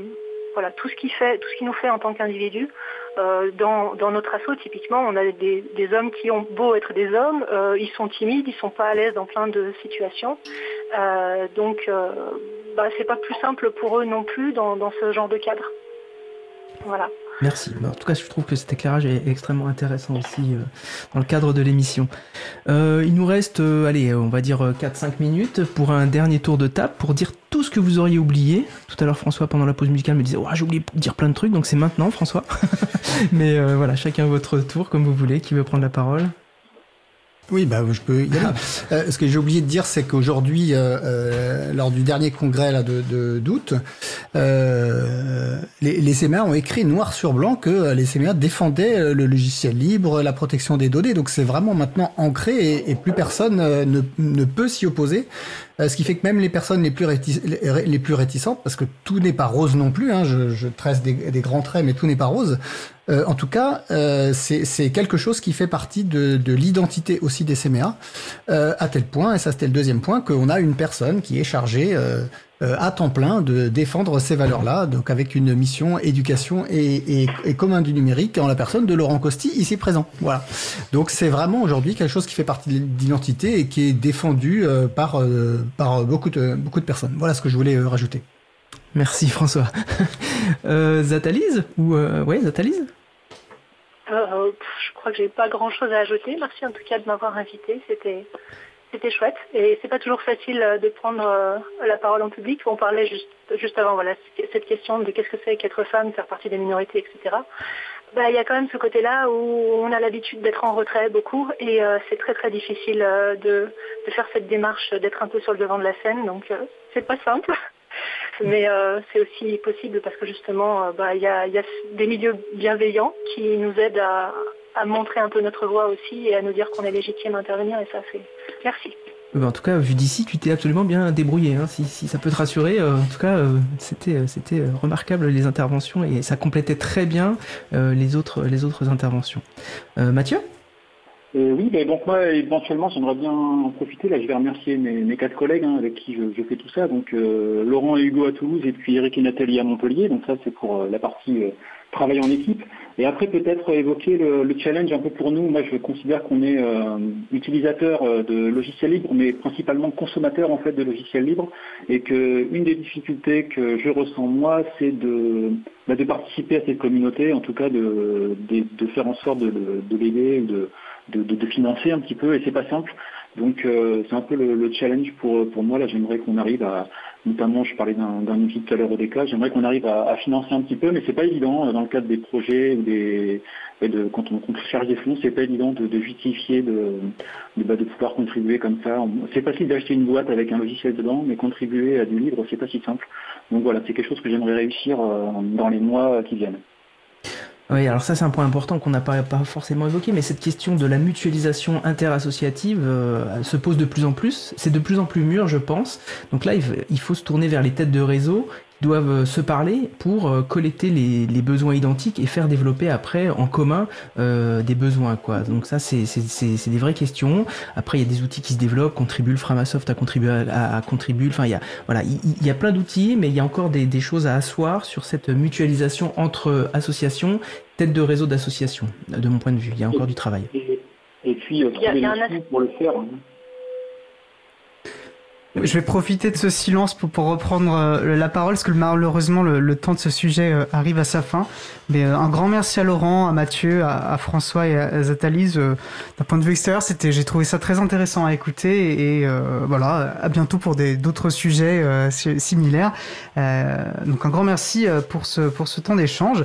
voilà tout ce qui fait tout ce qui nous fait en tant qu'individu. Euh, dans, notre assaut, typiquement, on a des, hommes qui ont beau être des hommes, euh, ils sont timides, ils sont pas à l'aise dans plein de situations. Euh, donc, bah, c'est pas plus simple pour eux non plus dans, dans ce genre de cadre. Voilà. Merci. En tout cas, je trouve que cet éclairage est extrêmement intéressant aussi euh, dans le cadre de l'émission. Euh, il nous reste, euh, allez, on va dire 4-5 minutes pour un dernier tour de table pour dire tout ce que vous auriez oublié. Tout à l'heure, François, pendant la pause musicale, me disait oh, j'ai oublié de dire plein de trucs, donc c'est maintenant, François. Mais voilà, chacun votre tour, comme vous voulez. Qui veut prendre la parole? Oui, bah, je peux. Euh, ce que j'ai oublié de dire, c'est qu'aujourd'hui, euh, euh, lors du dernier congrès là, de d'août, euh, les, les CMA ont écrit noir sur blanc que les CMA défendaient le logiciel libre, la protection des données. Donc c'est vraiment maintenant ancré et, et plus personne ne, ne peut s'y opposer. Ce qui fait que même les personnes les plus, réticentes, parce que tout n'est pas rose non plus, hein, je, je tresse des, grands traits, mais tout n'est pas rose, Euh, en tout cas, euh, c'est quelque chose qui fait partie de, de l'identité aussi des CMA, euh, à tel point, et ça c'était le deuxième point, qu'on a une personne qui est chargée euh, euh, à temps plein de défendre ces valeurs-là, donc avec une mission éducation et, et, et, commun du numérique en la personne de Laurent Costi ici présent. Voilà. Donc c'est vraiment aujourd'hui quelque chose qui fait partie de l'identité et qui est défendu euh, par par beaucoup de beaucoup de personnes. Voilà ce que je voulais rajouter. Merci François. euh, Zatalise ou euh, ouais Zatalise? Euh, je crois que j'ai pas grand chose à ajouter. Merci en tout cas de m'avoir invité. C'était c'était chouette et c'est pas toujours facile de prendre euh, la parole en public. On parlait juste avant voilà cette question de qu'est-ce que c'est qu'être femme, faire partie des minorités, etc. Bah, il y a quand même ce côté-là où on a l'habitude d'être en retrait beaucoup et euh, c'est très très difficile euh, de, faire cette démarche, d'être un peu sur le devant de la scène. Donc euh, c'est pas simple. Mais euh, c'est aussi possible parce que justement, bah, il y, a, des milieux bienveillants qui nous aident à, montrer un peu notre voix aussi et à nous dire qu'on est légitime à intervenir. Et ça, c'est merci. En tout cas, vu d'ici, tu t'es absolument bien débrouillé. Hein, si, si, ça peut te rassurer, euh, en tout cas, euh, c'était c'était remarquable les interventions et ça complétait très bien euh, les autres les autres interventions. Mathieu? Euh, oui, donc moi éventuellement j'aimerais bien en profiter. Là je vais remercier mes, quatre collègues hein, avec qui je, je, fais tout ça. Donc euh, Laurent et Hugo à Toulouse et puis Eric et Nathalie à Montpellier. Donc ça c'est pour euh, la partie travail en équipe. Et après peut-être évoquer le, le, challenge un peu pour nous. Moi je considère qu'on est utilisateur de logiciels libres, mais principalement consommateur en fait de logiciels libres. Et que une des difficultés que je ressens moi, c'est de, bah, participer à cette communauté, en tout cas de, faire en sorte de, de l'aider de de, financer un petit peu et c'est pas simple. Donc euh, c'est un peu le, le, challenge pour, pour moi. Là, j'aimerais qu'on arrive à, notamment, je parlais d'un outil tout à l'heure au DK, j'aimerais qu'on arrive à, financer un petit peu, mais c'est pas évident euh, dans le cadre des projets ou des de, quand on, cherche des fonds, c'est pas évident de, justifier de, de, bah, de, pouvoir contribuer comme ça. C'est facile d'acheter une boîte avec un logiciel dedans, mais contribuer à du livre, c'est pas si simple. Donc voilà, c'est quelque chose que j'aimerais réussir euh, dans les mois qui viennent. Oui, alors ça c'est un point important qu'on n'a pas, forcément évoqué, mais cette question de la mutualisation interassociative euh, se pose de plus en plus. C'est de plus en plus mûr, je pense. Donc là, il faut se tourner vers les têtes de réseau doivent se parler pour collecter les, les, besoins identiques et faire développer après en commun euh, des besoins quoi. Donc ça c'est c'est des vraies questions. Après il y a des outils qui se développent, Contribule, Framasoft a contribué à, à Contribule. Enfin il y a voilà il, il y a plein d'outils, mais il y a encore des, des, choses à asseoir sur cette mutualisation entre associations, tête de réseau d'associations. De mon point de vue, il y a encore et, du travail. Et, et puis euh, trouver les pour le faire. Hein. Je vais profiter de ce silence pour, pour reprendre euh, la parole, parce que malheureusement le, le, temps de ce sujet euh, arrive à sa fin. Mais euh, un grand merci à Laurent, à Mathieu, à, à François et à Zatalise. D'un point de vue extérieur, c'était, j'ai trouvé ça très intéressant à écouter. Et voilà, à bientôt pour des, d'autres sujets similaires. donc un grand merci pour ce, pour ce temps d'échange.